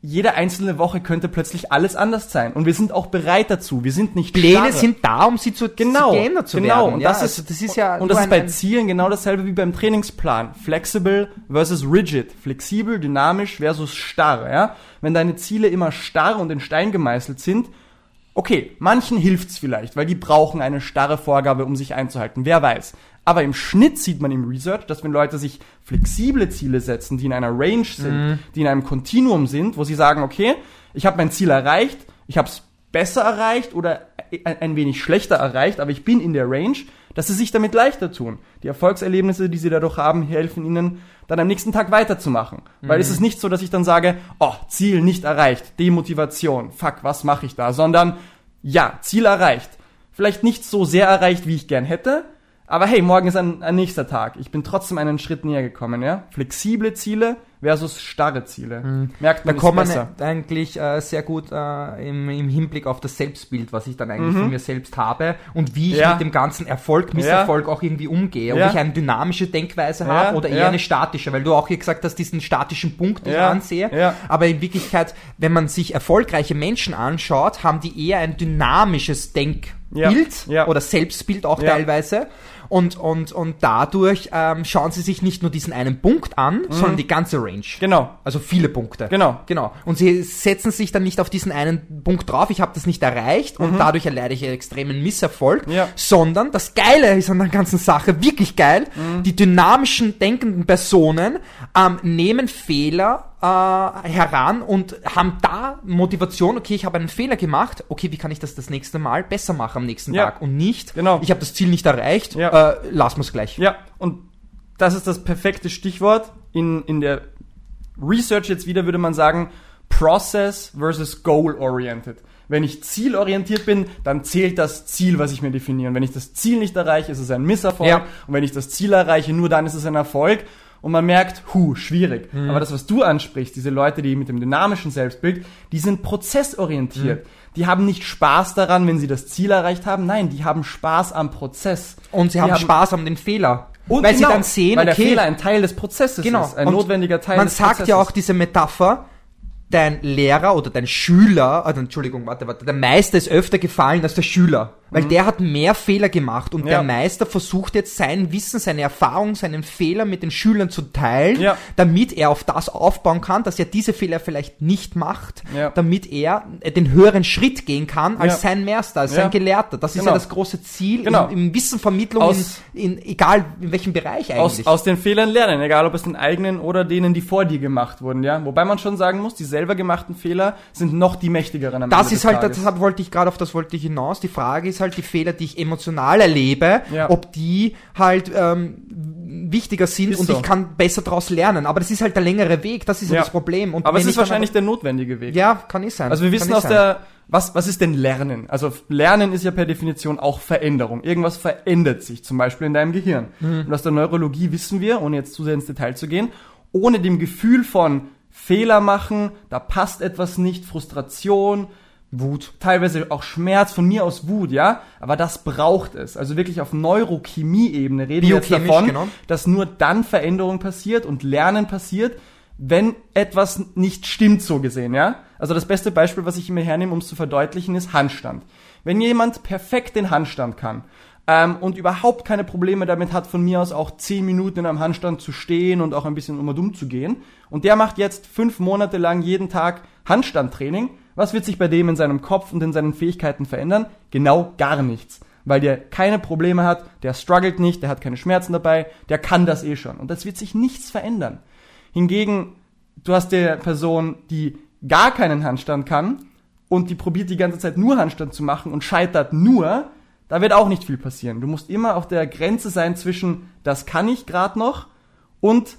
jede einzelne Woche könnte plötzlich alles anders sein. Und wir sind auch bereit dazu. Wir sind nicht Pläne starre. sind da, um sie zu, Genau, zu geändert zu genau. werden. Und ja, das ist, also das ist ja und das ist bei Zielen genau dasselbe wie beim Trainingsplan. Flexible versus rigid. Flexibel, dynamisch versus starr, ja. Wenn deine Ziele immer starr und in Stein gemeißelt sind, Okay, manchen hilft's vielleicht, weil die brauchen eine starre Vorgabe, um sich einzuhalten. Wer weiß. Aber im Schnitt sieht man im Research, dass wenn Leute sich flexible Ziele setzen, die in einer Range sind, die in einem Kontinuum sind, wo sie sagen, okay, ich habe mein Ziel erreicht, ich habe es besser erreicht oder ein ein wenig schlechter erreicht, aber ich bin in der Range, dass sie sich damit leichter tun. Die Erfolgserlebnisse, die sie dadurch haben, helfen ihnen dann am nächsten Tag weiterzumachen. Weil es ist nicht so, dass ich dann sage, oh, Ziel nicht erreicht, Demotivation, fuck, was mache ich da, sondern ja, Ziel erreicht. Vielleicht nicht so sehr erreicht, wie ich gern hätte, aber hey, morgen ist ein, ein nächster Tag. Ich bin trotzdem einen Schritt näher gekommen, ja? Flexible Ziele versus starre Ziele. Merkt Da man, ist kommt man besser. eigentlich äh, sehr gut äh, im, im Hinblick auf das Selbstbild, was ich dann eigentlich von mir selbst habe und wie ich Mhm. Ja. mit dem ganzen Erfolg, Misserfolg auch irgendwie umgehe. Ob Ja. ich eine dynamische Denkweise Ja, habe oder eher ja. eine statische, weil du auch hier gesagt hast, diesen statischen Punkt, den Ja, ich ansehe. ja. Aber in Wirklichkeit, wenn man sich erfolgreiche Menschen anschaut, haben die eher ein dynamisches Denkbild Ja, ja. oder Selbstbild auch Ja. teilweise. Und, und, und dadurch ähm, schauen sie sich nicht nur diesen einen Punkt an, sondern die ganze Range. Genau. Also viele Punkte. Genau. Genau. Und sie setzen sich dann nicht auf diesen einen Punkt drauf, ich habe das nicht erreicht und dadurch erleide ich einen extremen Misserfolg, Mhm. Ja. sondern das Geile ist an der ganzen Sache, wirklich geil, Mhm. die dynamischen, denkenden Personen ähm, nehmen Fehler äh, heran und haben da Motivation, okay, ich habe einen Fehler gemacht, okay, wie kann ich das das nächste Mal besser machen am nächsten Ja. Tag und nicht, Genau. ich habe das Ziel nicht erreicht, Ja. äh, lassen wir es gleich. Ja, und das ist das perfekte Stichwort. In, in der Research jetzt wieder würde man sagen, Process versus Goal-oriented. Wenn ich zielorientiert bin, dann zählt das Ziel, was ich mir definiere. Und wenn ich das Ziel nicht erreiche, ist es ein Misserfolg. Ja. Und wenn ich das Ziel erreiche, nur dann ist es ein Erfolg. Und man merkt, hu, schwierig. Aber das, was du ansprichst, diese Leute, die mit dem dynamischen Selbstbild, die sind prozessorientiert. Die haben nicht Spaß daran, wenn sie das Ziel erreicht haben. Nein, die haben Spaß am Prozess. Und sie Die haben, Spaß an den Fehler. und weil genau, sie dann sehen, weil der okay, Fehler ein Teil des Prozesses Genau. ist, ein notwendiger Teil Man des sagt Prozesses. ja auch diese Metapher, dein Lehrer oder dein Schüler, also Entschuldigung, warte, warte, der Meister ist öfter gefallen als der Schüler. Weil der hat mehr Fehler gemacht und Mhm. Ja. der Meister versucht jetzt sein Wissen, seine Erfahrung, seinen Fehler mit den Schülern zu teilen, Ja. damit er auf das aufbauen kann, dass er diese Fehler vielleicht nicht macht, Ja. damit er äh, den höheren Schritt gehen kann als sein Meister, als sein Gelehrter. Das ist Genau. ja das große Ziel Genau. im, im Wissenvermittlung, Aus- in, in, egal in welchem Bereich eigentlich. aus, aus den Fehlern lernen, egal ob es den eigenen oder denen, die vor dir gemacht wurden, ja. Wobei man schon sagen muss, die selber gemachten Fehler sind noch die mächtigeren am Das Ende ist halt, Tages. deshalb wollte ich gerade auf das wollte ich hinaus. Die Frage ist halt die Fehler, die ich emotional erlebe, Ja. ob die halt ähm, wichtiger sind Ist und so. ich kann besser daraus lernen. Aber das ist halt der längere Weg, das ist ja, das Problem. Und Aber es ist wahrscheinlich der notwendige Weg. ja, kann ich sein. Also wir wissen ich aus sein. der, was, was ist denn Lernen? Also Lernen ist ja per Definition auch Veränderung. Irgendwas verändert sich, zum Beispiel in deinem Gehirn. Mhm. Und aus der Neurologie wissen wir, ohne jetzt zu sehr ins Detail zu gehen, ohne dem Gefühl von Fehler machen, da passt etwas nicht, Frustration, Wut, teilweise auch Schmerz, von mir aus Wut, ja, aber das braucht es. Also wirklich auf Neurochemie-Ebene reden wir jetzt davon, genau. dass nur dann Veränderung passiert und Lernen passiert, wenn etwas nicht stimmt, so gesehen, ja? Also das beste Beispiel, was ich immer hernehme, um es zu verdeutlichen, ist Handstand. Wenn jemand perfekt den Handstand kann ähm, und überhaupt keine Probleme damit hat, von mir aus auch zehn Minuten in einem Handstand zu stehen und auch ein bisschen um und um zu gehen, und der macht jetzt fünf Monate lang jeden Tag Handstandtraining, was wird sich bei dem in seinem Kopf und in seinen Fähigkeiten verändern? Genau gar nichts. Weil der keine Probleme hat, der struggelt nicht, der hat keine Schmerzen dabei, der kann das eh schon. Und das wird sich nichts verändern. Hingegen, du hast der Person, die gar keinen Handstand kann und die probiert die ganze Zeit nur Handstand zu machen und scheitert nur, da wird auch nicht viel passieren. Du musst immer auf der Grenze sein zwischen das kann ich gerade noch und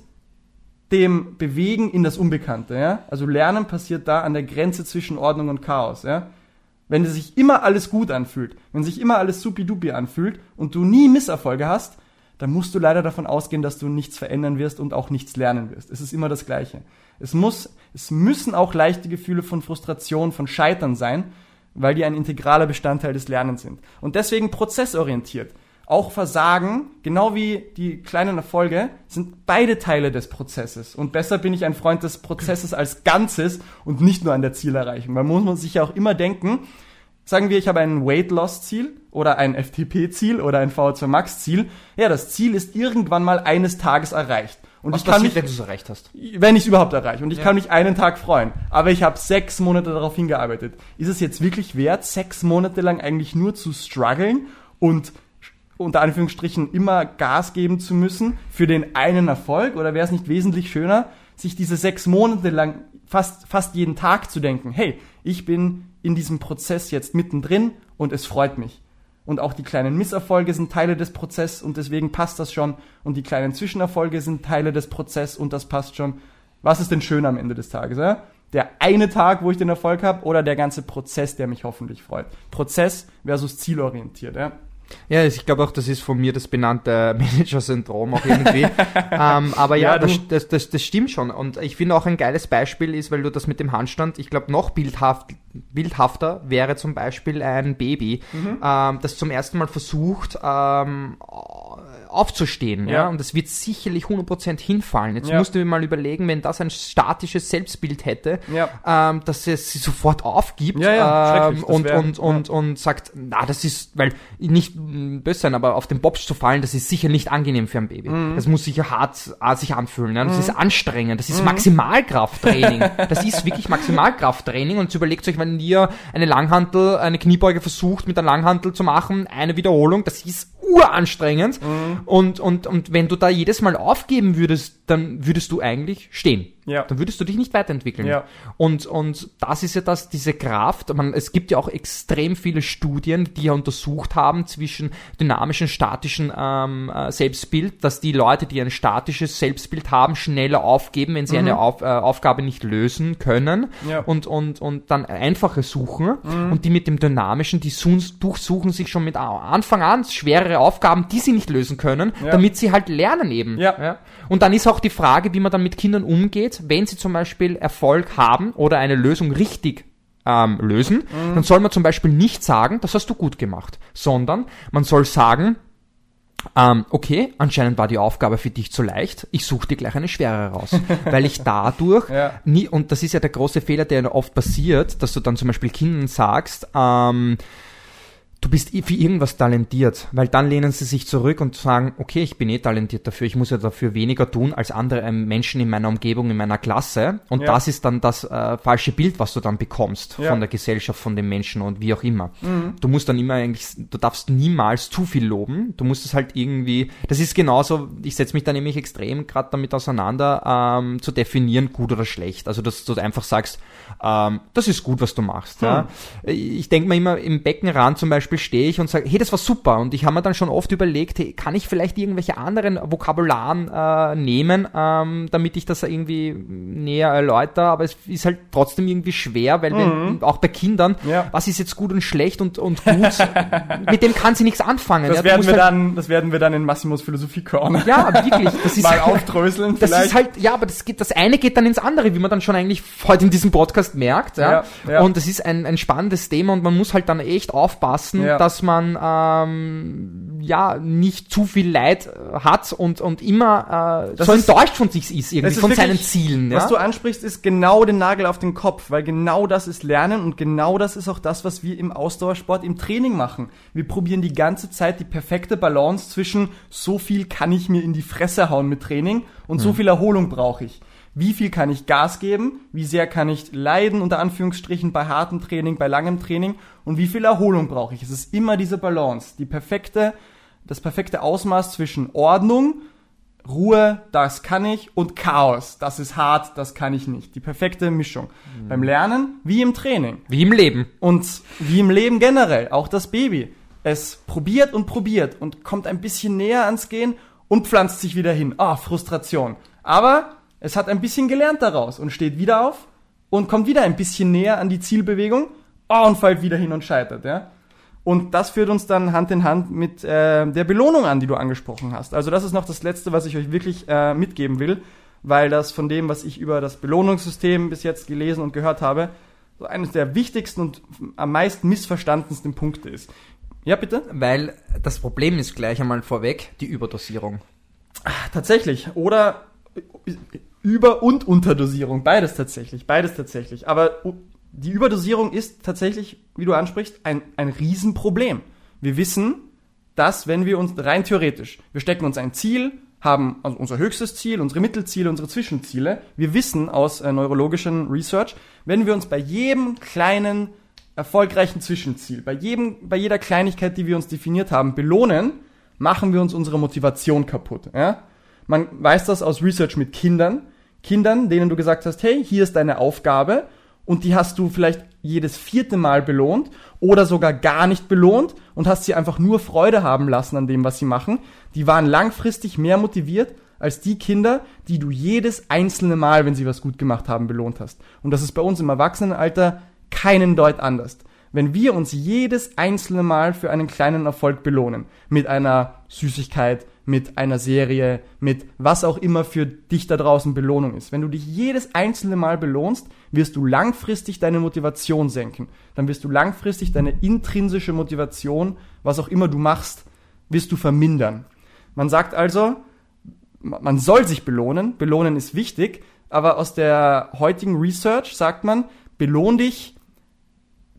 dem Bewegen in das Unbekannte. Ja? Also Lernen passiert da an der Grenze zwischen Ordnung und Chaos. Ja? Wenn sich immer alles gut anfühlt, wenn sich immer alles supidupi anfühlt und du nie Misserfolge hast, dann musst du leider davon ausgehen, dass du nichts verändern wirst und auch nichts lernen wirst. Es ist immer das Gleiche. Es muss, es müssen auch leichte Gefühle von Frustration, von Scheitern sein, weil die ein integraler Bestandteil des Lernens sind. Und deswegen prozessorientiert. Auch Versagen, genau wie die kleinen Erfolge, sind beide Teile des Prozesses. Und besser bin ich ein Freund des Prozesses als Ganzes und nicht nur an der Zielerreichung. Weil muss man sich ja auch immer denken, sagen wir, ich habe ein Weight Loss Ziel oder ein FTP Ziel oder ein VO2 Max Ziel. Ja, das Ziel ist irgendwann mal eines Tages erreicht. Und Was ich kann passiert, mich, wenn du es erreicht hast? wenn ich es überhaupt erreiche. Und ich Ja. kann mich einen Tag freuen. Aber ich habe sechs Monate darauf hingearbeitet. Ist es jetzt wirklich wert, sechs Monate lang eigentlich nur zu strugglen und unter Anführungsstrichen immer Gas geben zu müssen für den einen Erfolg? Oder wäre es nicht wesentlich schöner, sich diese sechs Monate lang fast, fast jeden Tag zu denken, hey, ich bin in diesem Prozess jetzt mittendrin und es freut mich. Und auch die kleinen Misserfolge sind Teile des Prozesses und deswegen passt das schon. Und die kleinen Zwischenerfolge sind Teile des Prozesses und das passt schon. Was ist denn schön am Ende des Tages? Ja? Der eine Tag, wo ich den Erfolg habe, oder der ganze Prozess, der mich hoffentlich freut. Prozess versus zielorientiert. Ja? Ja, ich glaube auch, das ist von mir das benannte Manager-Syndrom auch irgendwie. ähm, aber ja, Ja, das, das, das, das stimmt schon. Und ich finde auch ein geiles Beispiel ist, weil du das mit dem Handstand, ich glaube, noch bildhaft, bildhafter wäre zum Beispiel ein Baby, Mhm. ähm, das zum ersten Mal versucht, ähm, aufzustehen. Ja. Ja. Und das wird sicherlich 100% hinfallen. Jetzt Ja. musst du dir mal überlegen, wenn das ein statisches Selbstbild hätte, Ja. ähm, dass es sie sofort aufgibt ähm, und, wär- und, und, und sagt, na, das ist, weil nicht böse sein, aber auf den Bobs zu fallen, das ist sicher nicht angenehm für ein Baby. Mhm. Das muss sicher hart äh, sich anfühlen. Ja? Das ist anstrengend, das ist Maximalkrafttraining. das ist wirklich Maximalkrafttraining und jetzt überlegt euch, wenn ihr eine Langhantel, eine Kniebeuge versucht mit einer Langhantel zu machen, eine Wiederholung, das ist uranstrengend Mhm. und, und, und wenn du da jedes Mal aufgeben würdest, dann würdest du eigentlich stehen. Ja. Dann würdest du dich nicht weiterentwickeln. Ja. Und, und das ist ja das, diese Kraft. Man, es gibt ja auch extrem viele Studien, die ja untersucht haben zwischen dynamischen, statischen ähm, äh, Selbstbild, dass die Leute, die ein statisches Selbstbild haben, schneller aufgeben, wenn sie eine Auf, äh, Aufgabe nicht lösen können Mhm. Ja. und, und, und dann einfache suchen. Und die mit dem dynamischen, die durchsuchen sich schon mit Anfang an schwerere Aufgaben, die sie nicht lösen können, Ja. damit sie halt lernen eben. Ja. Und dann ist auch die Frage, wie man dann mit Kindern umgeht, wenn sie zum Beispiel Erfolg haben oder eine Lösung richtig ähm, lösen, Mhm. dann soll man zum Beispiel nicht sagen, das hast du gut gemacht, sondern man soll sagen, ähm, okay, anscheinend war die Aufgabe für dich zu leicht, ich suche dir gleich eine schwere raus, weil ich dadurch Ja. nie, und das ist ja der große Fehler, der oft passiert, dass du dann zum Beispiel Kindern sagst, ähm, du bist eh für irgendwas talentiert, weil dann lehnen sie sich zurück und sagen, okay, ich bin eh talentiert dafür, ich muss ja dafür weniger tun als andere ähm, Menschen in meiner Umgebung, in meiner Klasse. Und Ja. das ist dann das äh, falsche Bild, was du dann bekommst Ja. von der Gesellschaft, von den Menschen und wie auch immer. Du musst dann immer eigentlich, du darfst niemals zu viel loben. Du musst es halt irgendwie, das ist genauso, ich setze mich da nämlich extrem gerade damit auseinander, ähm, zu definieren, gut oder schlecht. Also dass du einfach sagst, ähm, das ist gut, was du machst. Ja? Ich denke mir immer, im Beckenrand zum Beispiel stehe ich und sage, hey, das war super. Und ich habe mir dann schon oft überlegt, hey, kann ich vielleicht irgendwelche anderen Vokabularen äh, nehmen, ähm, damit ich das irgendwie näher erläutere. Aber es ist halt trotzdem irgendwie schwer, weil wenn, auch bei Kindern, Ja. was ist jetzt gut und schlecht und, und gut, mit dem kann sie nichts anfangen. Das, ja? Werden wir halt, dann, das werden wir dann in Massimos Philosophie Corner ja, wirklich. Das ist mal aufdröseln das vielleicht. ist halt, ja, aber das geht, das eine geht dann ins andere, wie man dann schon eigentlich heute in diesem Podcast merkt, ja. Ja, ja. Und das ist ein, ein spannendes Thema und man muss halt dann echt aufpassen, Ja. dass man, ähm, ja, nicht zu viel Leid äh, hat und, und immer, äh, Das so ist- enttäuscht von sich ist, irgendwie, ist von wirklich- seinen Zielen, Was ja. du ansprichst, ist genau den Nagel auf den Kopf, weil genau das ist Lernen und genau das ist auch das, was wir im Ausdauersport im Training machen. Wir probieren die ganze Zeit die perfekte Balance zwischen so viel kann ich mir in die Fresse hauen mit Training und so viel Erholung brauche ich. Wie viel kann ich Gas geben? Wie sehr kann ich leiden, unter Anführungsstrichen, bei hartem Training, bei langem Training? Und wie viel Erholung brauche ich? Es ist immer diese Balance, die perfekte, das perfekte Ausmaß zwischen Ordnung, Ruhe, das kann ich, und Chaos, das ist hart, das kann ich nicht. Die perfekte Mischung. Beim Lernen wie im Training. Wie im Leben. Und wie im Leben generell, auch das Baby. Es probiert und probiert und kommt ein bisschen näher ans Gehen und pflanzt sich wieder hin. Ah, Frustration. Aber es hat ein bisschen gelernt daraus und steht wieder auf und kommt wieder ein bisschen näher an die Zielbewegung und fällt wieder hin und scheitert. Ja? Und das führt uns dann Hand in Hand mit äh, der Belohnung an, die du angesprochen hast. Also das ist noch das Letzte, was ich euch wirklich äh, mitgeben will, weil das von dem, was ich über das Belohnungssystem bis jetzt gelesen und gehört habe, so eines der wichtigsten und am meisten missverstandensten Punkte ist. Ja, bitte? Weil das Problem ist gleich einmal vorweg, die Überdosierung. Tatsächlich. Oder Über- und Unterdosierung. Beides tatsächlich. Beides tatsächlich. Aber die Überdosierung ist tatsächlich, wie du ansprichst, ein, ein Riesenproblem. Wir wissen, dass wenn wir uns rein theoretisch, wir stecken uns ein Ziel, haben also unser höchstes Ziel, unsere Mittelziele, unsere Zwischenziele. Wir wissen aus äh, neurologischen Research, wenn wir uns bei jedem kleinen erfolgreichen Zwischenziel, bei jedem, bei jeder Kleinigkeit, die wir uns definiert haben, belohnen, machen wir uns unsere Motivation kaputt. Ja? Man weiß das aus Research mit Kindern. Kindern, denen du gesagt hast, hey, hier ist deine Aufgabe und die hast du vielleicht jedes vierte Mal belohnt oder sogar gar nicht belohnt und hast sie einfach nur Freude haben lassen an dem, was sie machen. Die waren langfristig mehr motiviert als die Kinder, die du jedes einzelne Mal, wenn sie was gut gemacht haben, belohnt hast. Und das ist bei uns im Erwachsenenalter keinen Deut anders. Wenn wir uns jedes einzelne Mal für einen kleinen Erfolg belohnen, mit einer Süßigkeit, mit einer Serie, mit was auch immer für dich da draußen Belohnung ist. Wenn du dich jedes einzelne Mal belohnst, wirst du langfristig deine Motivation senken. Dann wirst du langfristig deine intrinsische Motivation, was auch immer du machst, wirst du vermindern. Man sagt also, man soll sich belohnen, belohnen ist wichtig, aber aus der heutigen Research sagt man, belohn dich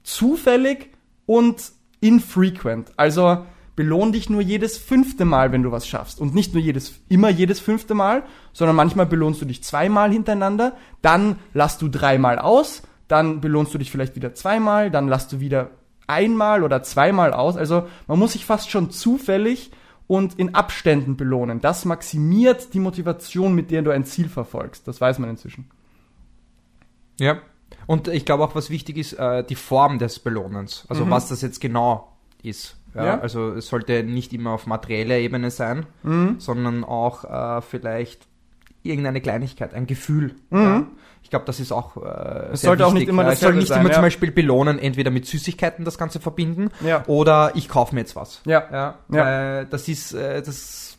zufällig und infrequent. Also belohn dich nur jedes fünfte Mal, wenn du was schaffst. Und nicht nur jedes, immer jedes fünfte Mal, sondern manchmal belohnst du dich zweimal hintereinander, dann lass du dreimal aus, dann belohnst du dich vielleicht wieder zweimal, dann lass du wieder einmal oder zweimal aus. Also man muss sich fast schon zufällig und in Abständen belohnen. Das maximiert die Motivation, mit der du ein Ziel verfolgst. Das weiß man inzwischen. Ja. Und ich glaube auch, was wichtig ist, äh, die Form des Belohnens. Also was das jetzt genau ist. Ja, Ja. Also es sollte nicht immer auf materieller Ebene sein, sondern auch äh, vielleicht irgendeine Kleinigkeit, ein Gefühl. Ja. Ich glaube, das ist auch. Äh, Es sollte auch nicht wichtig. immer Ja, Es soll nicht sein, immer ja. zum Beispiel belohnen, entweder mit Süßigkeiten das Ganze verbinden Ja. oder ich kaufe mir jetzt was. Ja. Ja, Ja. Äh, das ist äh, das.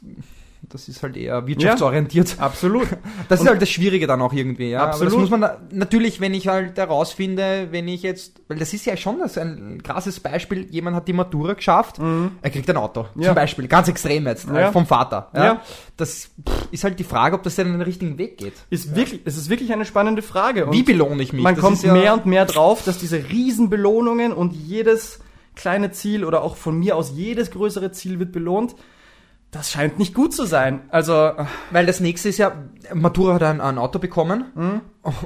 Das ist halt eher wirtschaftsorientiert. Absolut. Das ist halt das Schwierige dann auch irgendwie, ja. Absolut. Aber das muss man natürlich, wenn ich halt herausfinde, wenn ich jetzt, weil das ist ja schon das ein krasses Beispiel, jemand hat die Matura geschafft, er kriegt ein Auto, Mhm. Ja. zum Beispiel, ganz extrem jetzt, Ja. vom Vater. Ja. Ja. Das ist halt die Frage, ob das denn den richtigen Weg geht. Ist wirklich, es ist wirklich eine spannende Frage. Und Wie belohne ich mich? man Das kommt ja- mehr und mehr drauf, dass diese Riesenbelohnungen und jedes kleine Ziel oder auch von mir aus jedes größere Ziel wird belohnt. Das scheint nicht gut zu sein. Also, Weil das nächste ist ja, Matura hat ein, ein Auto bekommen Mhm.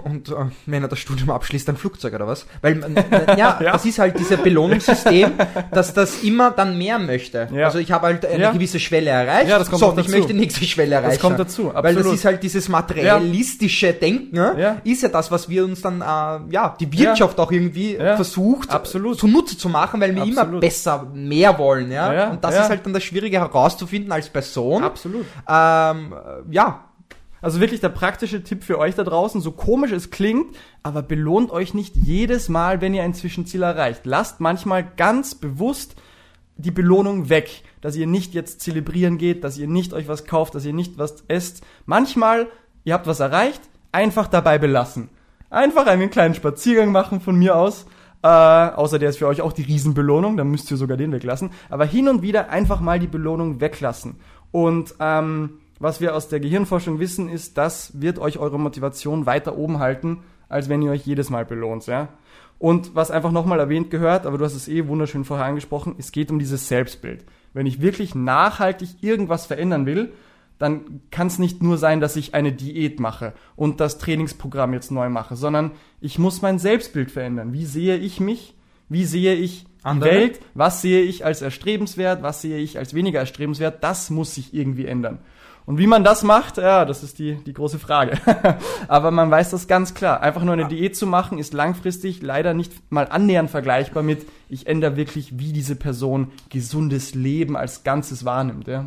Und äh, wenn er das Studium abschließt, ein Flugzeug oder was? Weil, man- ja, Ja. das ist halt dieses Belohnungssystem, dass das immer dann mehr möchte. Ja. Also ich habe halt eine Ja. gewisse Schwelle erreicht, Ja, das kommt so, und ich dazu. möchte die nächste Schwelle erreichen. kommt dazu, Weil das absolut. ist halt dieses materialistische Denken, Ja. ist ja das, was wir uns dann, äh, ja, die Wirtschaft auch irgendwie versucht Absolut. zunutze zu machen, weil wir immer Absolut. besser, mehr wollen, ja. Ja, und das ist halt dann das Schwierige herauszufinden als Person. absolut. Ähm, äh, ja, Also wirklich der praktische Tipp für euch da draußen, so komisch es klingt, aber belohnt euch nicht jedes Mal, wenn ihr ein Zwischenziel erreicht. Lasst manchmal ganz bewusst die Belohnung weg, dass ihr nicht jetzt zelebrieren geht, dass ihr nicht euch was kauft, dass ihr nicht was esst. Manchmal, ihr habt was erreicht, einfach dabei belassen. Einfach einen kleinen Spaziergang machen von mir aus. Äh, außer der ist für euch auch die Riesenbelohnung, dann müsst ihr sogar den weglassen. Aber hin und wieder einfach mal die Belohnung weglassen. Und ähm, was wir aus der Gehirnforschung wissen, ist, das wird euch eure Motivation weiter oben halten, als wenn ihr euch jedes Mal belohnt, ja. Und was einfach nochmal erwähnt gehört, aber du hast es eh wunderschön vorher angesprochen, es geht um dieses Selbstbild. Wenn ich wirklich nachhaltig irgendwas verändern will, dann kann es nicht nur sein, dass ich eine Diät mache und das Trainingsprogramm jetzt neu mache, sondern ich muss mein Selbstbild verändern. Wie sehe ich mich? Wie sehe ich die Andere? Welt? Was sehe ich als erstrebenswert? Was sehe ich als weniger erstrebenswert? Das muss sich irgendwie ändern. Und wie man das macht, ja, das ist die, die große Frage. Aber man weiß das ganz klar. Einfach nur eine Diät zu machen, ist langfristig leider nicht mal annähernd vergleichbar mit, ich ändere wirklich, wie diese Person gesundes Leben als Ganzes wahrnimmt. Ja.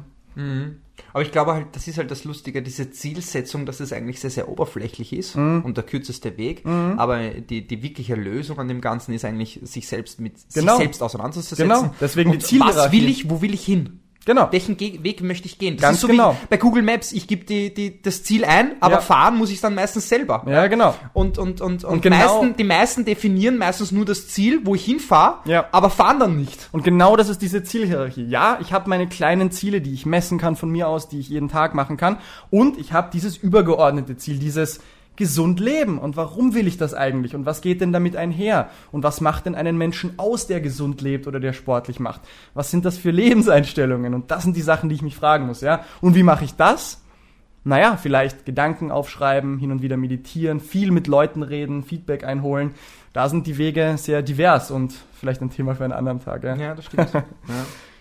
Aber ich glaube halt, das ist halt das Lustige, diese Zielsetzung, dass es eigentlich sehr, sehr oberflächlich ist Mhm. und der kürzeste Weg. Aber die, die wirkliche Lösung an dem Ganzen ist eigentlich, sich selbst mit Genau. sich selbst auseinanderzusetzen. Genau. Deswegen die und Was Zielhierarchie. will ich, wo will ich hin? Genau. Welchen Ge Weg möchte ich gehen? Das Ganz ist so genau. wie bei Google Maps. Ich gebe die, die, das Ziel ein, aber Ja. fahren muss ich dann meistens selber. Ja, genau. Und, und, und, und, genau- meisten, die meisten definieren meistens nur das Ziel, wo ich hinfahre, Ja. aber fahren dann nicht. Und genau das ist diese Zielhierarchie. Ja, ich habe meine kleinen Ziele, die ich messen kann von mir aus, die ich jeden Tag machen kann. Und ich habe dieses übergeordnete Ziel, dieses gesund leben. Und warum will ich das eigentlich? Und was geht denn damit einher? Und was macht denn einen Menschen aus, der gesund lebt oder der sportlich macht? Was sind das für Lebenseinstellungen? Und das sind die Sachen, die ich mich fragen muss, ja? Und wie mache ich das? naja, vielleicht Gedanken aufschreiben, hin und wieder meditieren, viel mit Leuten reden, Feedback einholen. Da sind die Wege sehr divers und vielleicht ein Thema für einen anderen Tag. Ja. Ja, das stimmt. ja.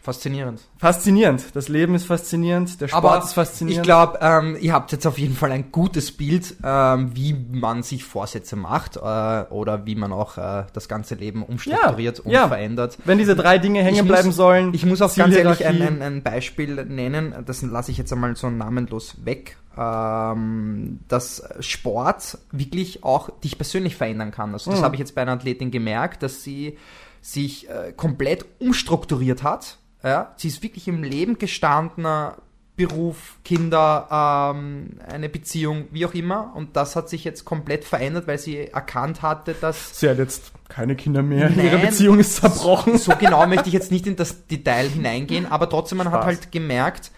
Faszinierend. Faszinierend. Das Leben ist faszinierend, der Sport Aber ist faszinierend. ich glaube, ähm, ihr habt jetzt auf jeden Fall ein gutes Bild, ähm, wie man sich Vorsätze macht äh, oder wie man auch äh, das ganze Leben umstrukturiert Ja, und ja. verändert. Wenn diese drei Dinge hängen Ich muss- bleiben sollen. Ich muss auch ganz ehrlich ein, ein, ein Beispiel nennen, das lasse ich jetzt einmal so namenlos weg, ähm, dass Sport wirklich auch dich persönlich verändern kann. Also das Mhm. habe ich jetzt bei einer Athletin gemerkt, dass sie sich äh, komplett umstrukturiert hat. Ja? Sie ist wirklich im Leben gestandener, Beruf, Kinder, ähm, eine Beziehung, wie auch immer. Und das hat sich jetzt komplett verändert, weil sie erkannt hatte, dass Sie hat jetzt keine Kinder mehr. Nein. Ihre Beziehung ist zerbrochen. so genau möchte ich jetzt nicht in das Detail hineingehen, aber trotzdem, man hat Spaß. halt gemerkt,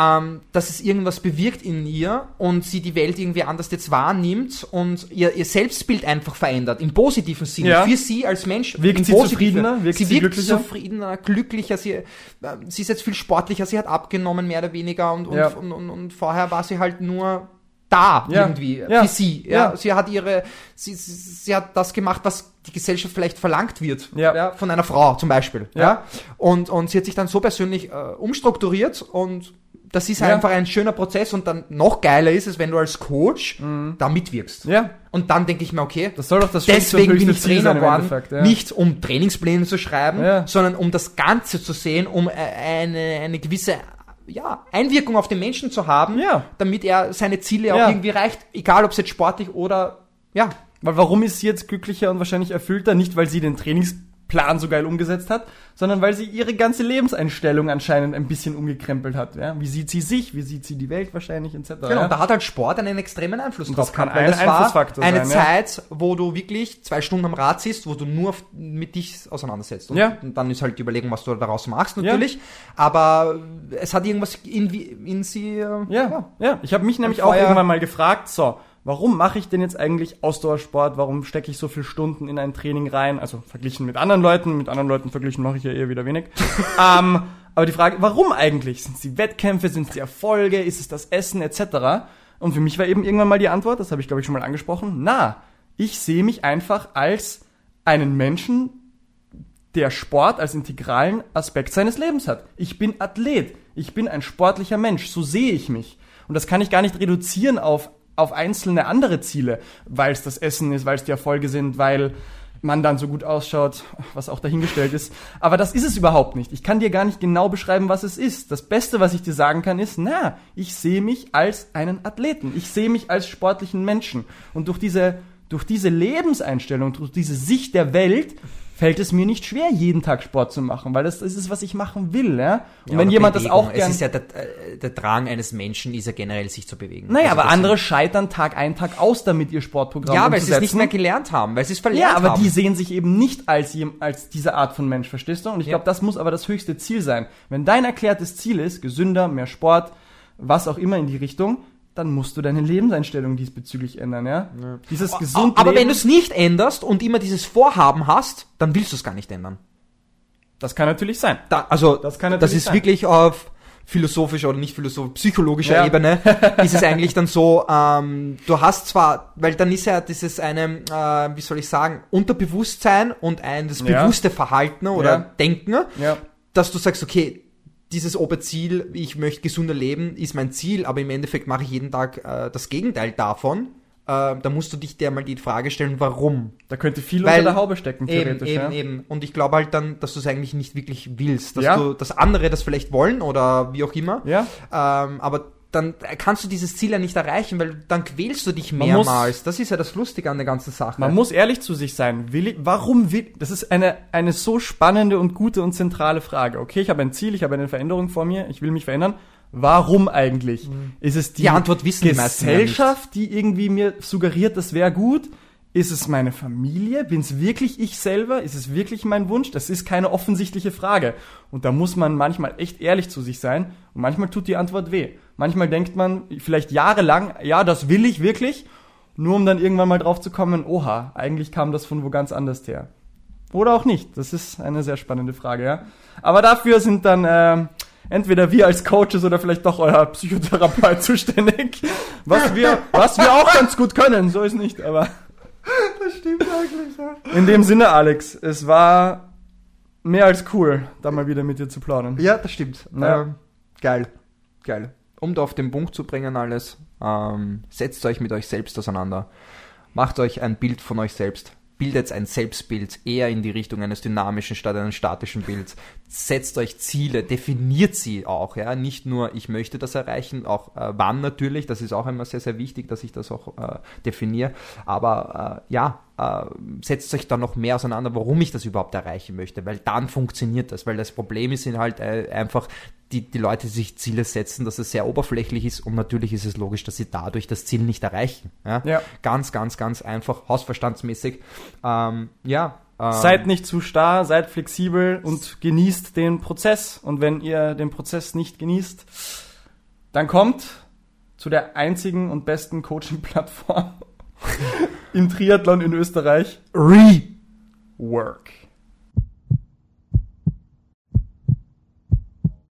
ähm, dass es irgendwas bewirkt in ihr und sie die Welt irgendwie anders jetzt wahrnimmt und ihr, ihr Selbstbild einfach verändert, im positiven Sinne. Ja. Für sie als Mensch. Wirkt sie zufriedener? Wirkt sie sie wirkt glücklicher? zufriedener, glücklicher. Sie, äh, sie ist jetzt viel sportlicher, sie hat abgenommen, mehr oder weniger und, und, Ja. und, und, und vorher war sie halt nur da Ja. irgendwie Ja. für sie. Ja. Ja. Sie hat ihre, sie, sie, sie hat das gemacht, was die Gesellschaft vielleicht verlangt wird. Ja. von einer Frau zum Beispiel. Ja. Ja. Und, und sie hat sich dann so persönlich äh, umstrukturiert und das ist Ja. einfach ein schöner Prozess und dann noch geiler ist es, wenn du als Coach da mitwirkst. Mhm. Ja, Und dann denke ich mir, okay, das soll doch das deswegen bin ich Trainer geworden, ja. nicht um Trainingspläne zu schreiben, Ja. sondern um das Ganze zu sehen, um äh, eine, eine gewisse ja, Einwirkung auf den Menschen zu haben, Ja. damit er seine Ziele auch irgendwie erreicht, egal ob es jetzt sportlich oder ja, Weil warum ist sie jetzt glücklicher und wahrscheinlich erfüllter? Nicht, weil sie den Trainingsplan so geil umgesetzt hat, sondern weil sie ihre ganze Lebenseinstellung anscheinend ein bisschen umgekrempelt hat. Ja? Wie sieht sie sich? Wie sieht sie die Welt wahrscheinlich etc. Genau, ja? und da hat halt Sport einen extremen Einfluss Und drauf das kann gehabt, ein das war Einflussfaktor eine sein, ja. Zeit, wo du wirklich zwei Stunden am Rad sitzt, wo du nur mit dich auseinandersetzt. Und, Ja. dann ist halt die Überlegung, was du daraus machst natürlich. Aber es hat irgendwas in, in sie. äh, Ja, ja. Ich habe mich nämlich auch irgendwann mal gefragt, so, warum mache ich denn jetzt eigentlich Ausdauersport? Warum stecke ich so viele Stunden in ein Training rein? Also verglichen mit anderen Leuten, mit anderen Leuten verglichen mache ich ja eher wieder wenig. ähm, aber die Frage, warum eigentlich? Sind es die Wettkämpfe, sind es die Erfolge, ist es das Essen etc.? Und für mich war eben irgendwann mal die Antwort, das habe ich glaube ich schon mal angesprochen, na, ich sehe mich einfach als einen Menschen, der Sport als integralen Aspekt seines Lebens hat. Ich bin Athlet. Ich bin ein sportlicher Mensch. So sehe ich mich. Und das kann ich gar nicht reduzieren auf, auf einzelne andere Ziele, weil es das Essen ist, weil es die Erfolge sind, weil man dann so gut ausschaut, was auch dahingestellt ist. Aber das ist es überhaupt nicht. Ich kann dir gar nicht genau beschreiben, was es ist. Das Beste, was ich dir sagen kann, ist, na, ich sehe mich als einen Athleten. Ich sehe mich als sportlichen Menschen. Und durch diese, durch diese Lebenseinstellung, durch diese Sicht der Welt, fällt es mir nicht schwer, jeden Tag Sport zu machen, weil das, das ist, was ich machen will. Ja? Und Ja, wenn jemand das Bewegung. auch gern... Es ist ja der, äh, der Drang eines Menschen, ist ja generell sich zu bewegen. naja, Also aber das andere scheitern Tag ein, Tag aus damit, ihr Sportprogramm Ja, weil sie es nicht mehr gelernt haben, weil sie es verlernt Ja, aber haben. die sehen sich eben nicht als, als diese Art von Mensch, verstehst du? Und ich Ja. glaube, das muss aber das höchste Ziel sein. Wenn dein erklärtes Ziel ist, gesünder, mehr Sport, was auch immer in die Richtung, dann musst du deine Lebenseinstellung diesbezüglich ändern, ja? Dieses gesund aber wenn Leben, du es nicht änderst und immer dieses Vorhaben hast, dann willst du es gar nicht ändern. das kann natürlich sein. Da, also Das kann das natürlich ist sein. wirklich auf philosophischer oder nicht philosophischer, psychologischer Ja. Ebene ist es eigentlich dann so, ähm, du hast zwar, weil dann ist ja dieses eine, äh, wie soll ich sagen, Unterbewusstsein und ein das Ja. bewusste Verhalten oder Ja. Denken, Ja. dass du sagst, okay, dieses Oberziel, ich möchte gesunder leben, ist mein Ziel, aber im Endeffekt mache ich jeden Tag äh, das Gegenteil davon. Äh, da musst du dich dir mal die Frage stellen, warum? Da könnte viel Weil- unter der Haube stecken, Eben, theoretisch. eben, ja? eben. Und ich glaube halt dann, dass du es eigentlich nicht wirklich willst. Dass Ja. du, dass andere das vielleicht wollen oder wie auch immer. Ja. Ähm, aber dann kannst du dieses Ziel ja nicht erreichen, weil dann quälst du dich mehrmals. Das ist ja das Lustige an der ganzen Sache. Man muss ehrlich zu sich sein. Will ich, warum will, das ist eine, eine so spannende und gute und zentrale Frage. Okay, ich habe ein Ziel, ich habe eine Veränderung vor mir, ich will mich verändern. Warum eigentlich? Ist es die, Die Antwort wissen die Gesellschaft, die irgendwie mir suggeriert, das wäre gut? Ist es meine Familie? Bin es wirklich ich selber? Ist es wirklich mein Wunsch? Das ist keine offensichtliche Frage. Und da muss man manchmal echt ehrlich zu sich sein. Und manchmal tut die Antwort weh. Manchmal denkt man vielleicht jahrelang, ja, das will ich wirklich. Nur um dann irgendwann mal drauf zu kommen, oha, eigentlich kam das von wo ganz anders her. Oder auch nicht. Das ist eine sehr spannende Frage, ja. Aber dafür sind dann äh, entweder wir als Coaches oder vielleicht doch euer Psychotherapeut zuständig. Was wir, was wir auch ganz gut können, so ist nicht, aber. Das stimmt eigentlich, ja. In dem Sinne, Alex, es war mehr als cool, da mal wieder mit dir zu plaudern. Ja, das stimmt. Ja. Ähm, geil. Geil. um da auf den Punkt zu bringen alles, ähm, setzt euch mit euch selbst auseinander. Macht euch ein Bild von euch selbst. Bildet ein Selbstbild eher in die Richtung eines dynamischen statt eines statischen Bilds. Setzt euch Ziele, definiert sie auch, ja. Nicht nur, ich möchte das erreichen, auch äh, wann natürlich, das ist auch immer sehr, sehr wichtig, dass ich das auch äh, definiere. Aber äh, ja, äh, setzt euch da noch mehr auseinander, warum ich das überhaupt erreichen möchte, weil dann funktioniert das, weil das Problem ist halt äh, einfach, die, die Leute die sich Ziele setzen, dass es sehr oberflächlich ist und natürlich ist es logisch, dass sie dadurch das Ziel nicht erreichen. Ja? Ja. Ganz, ganz, ganz einfach, hausverstandsmäßig. Ähm, ja. Ähm, Seid nicht zu starr, seid flexibel und genießt den Prozess. Und wenn ihr den Prozess nicht genießt, dann kommt zu der einzigen und besten Coaching-Plattform im Triathlon in Österreich. Re Work.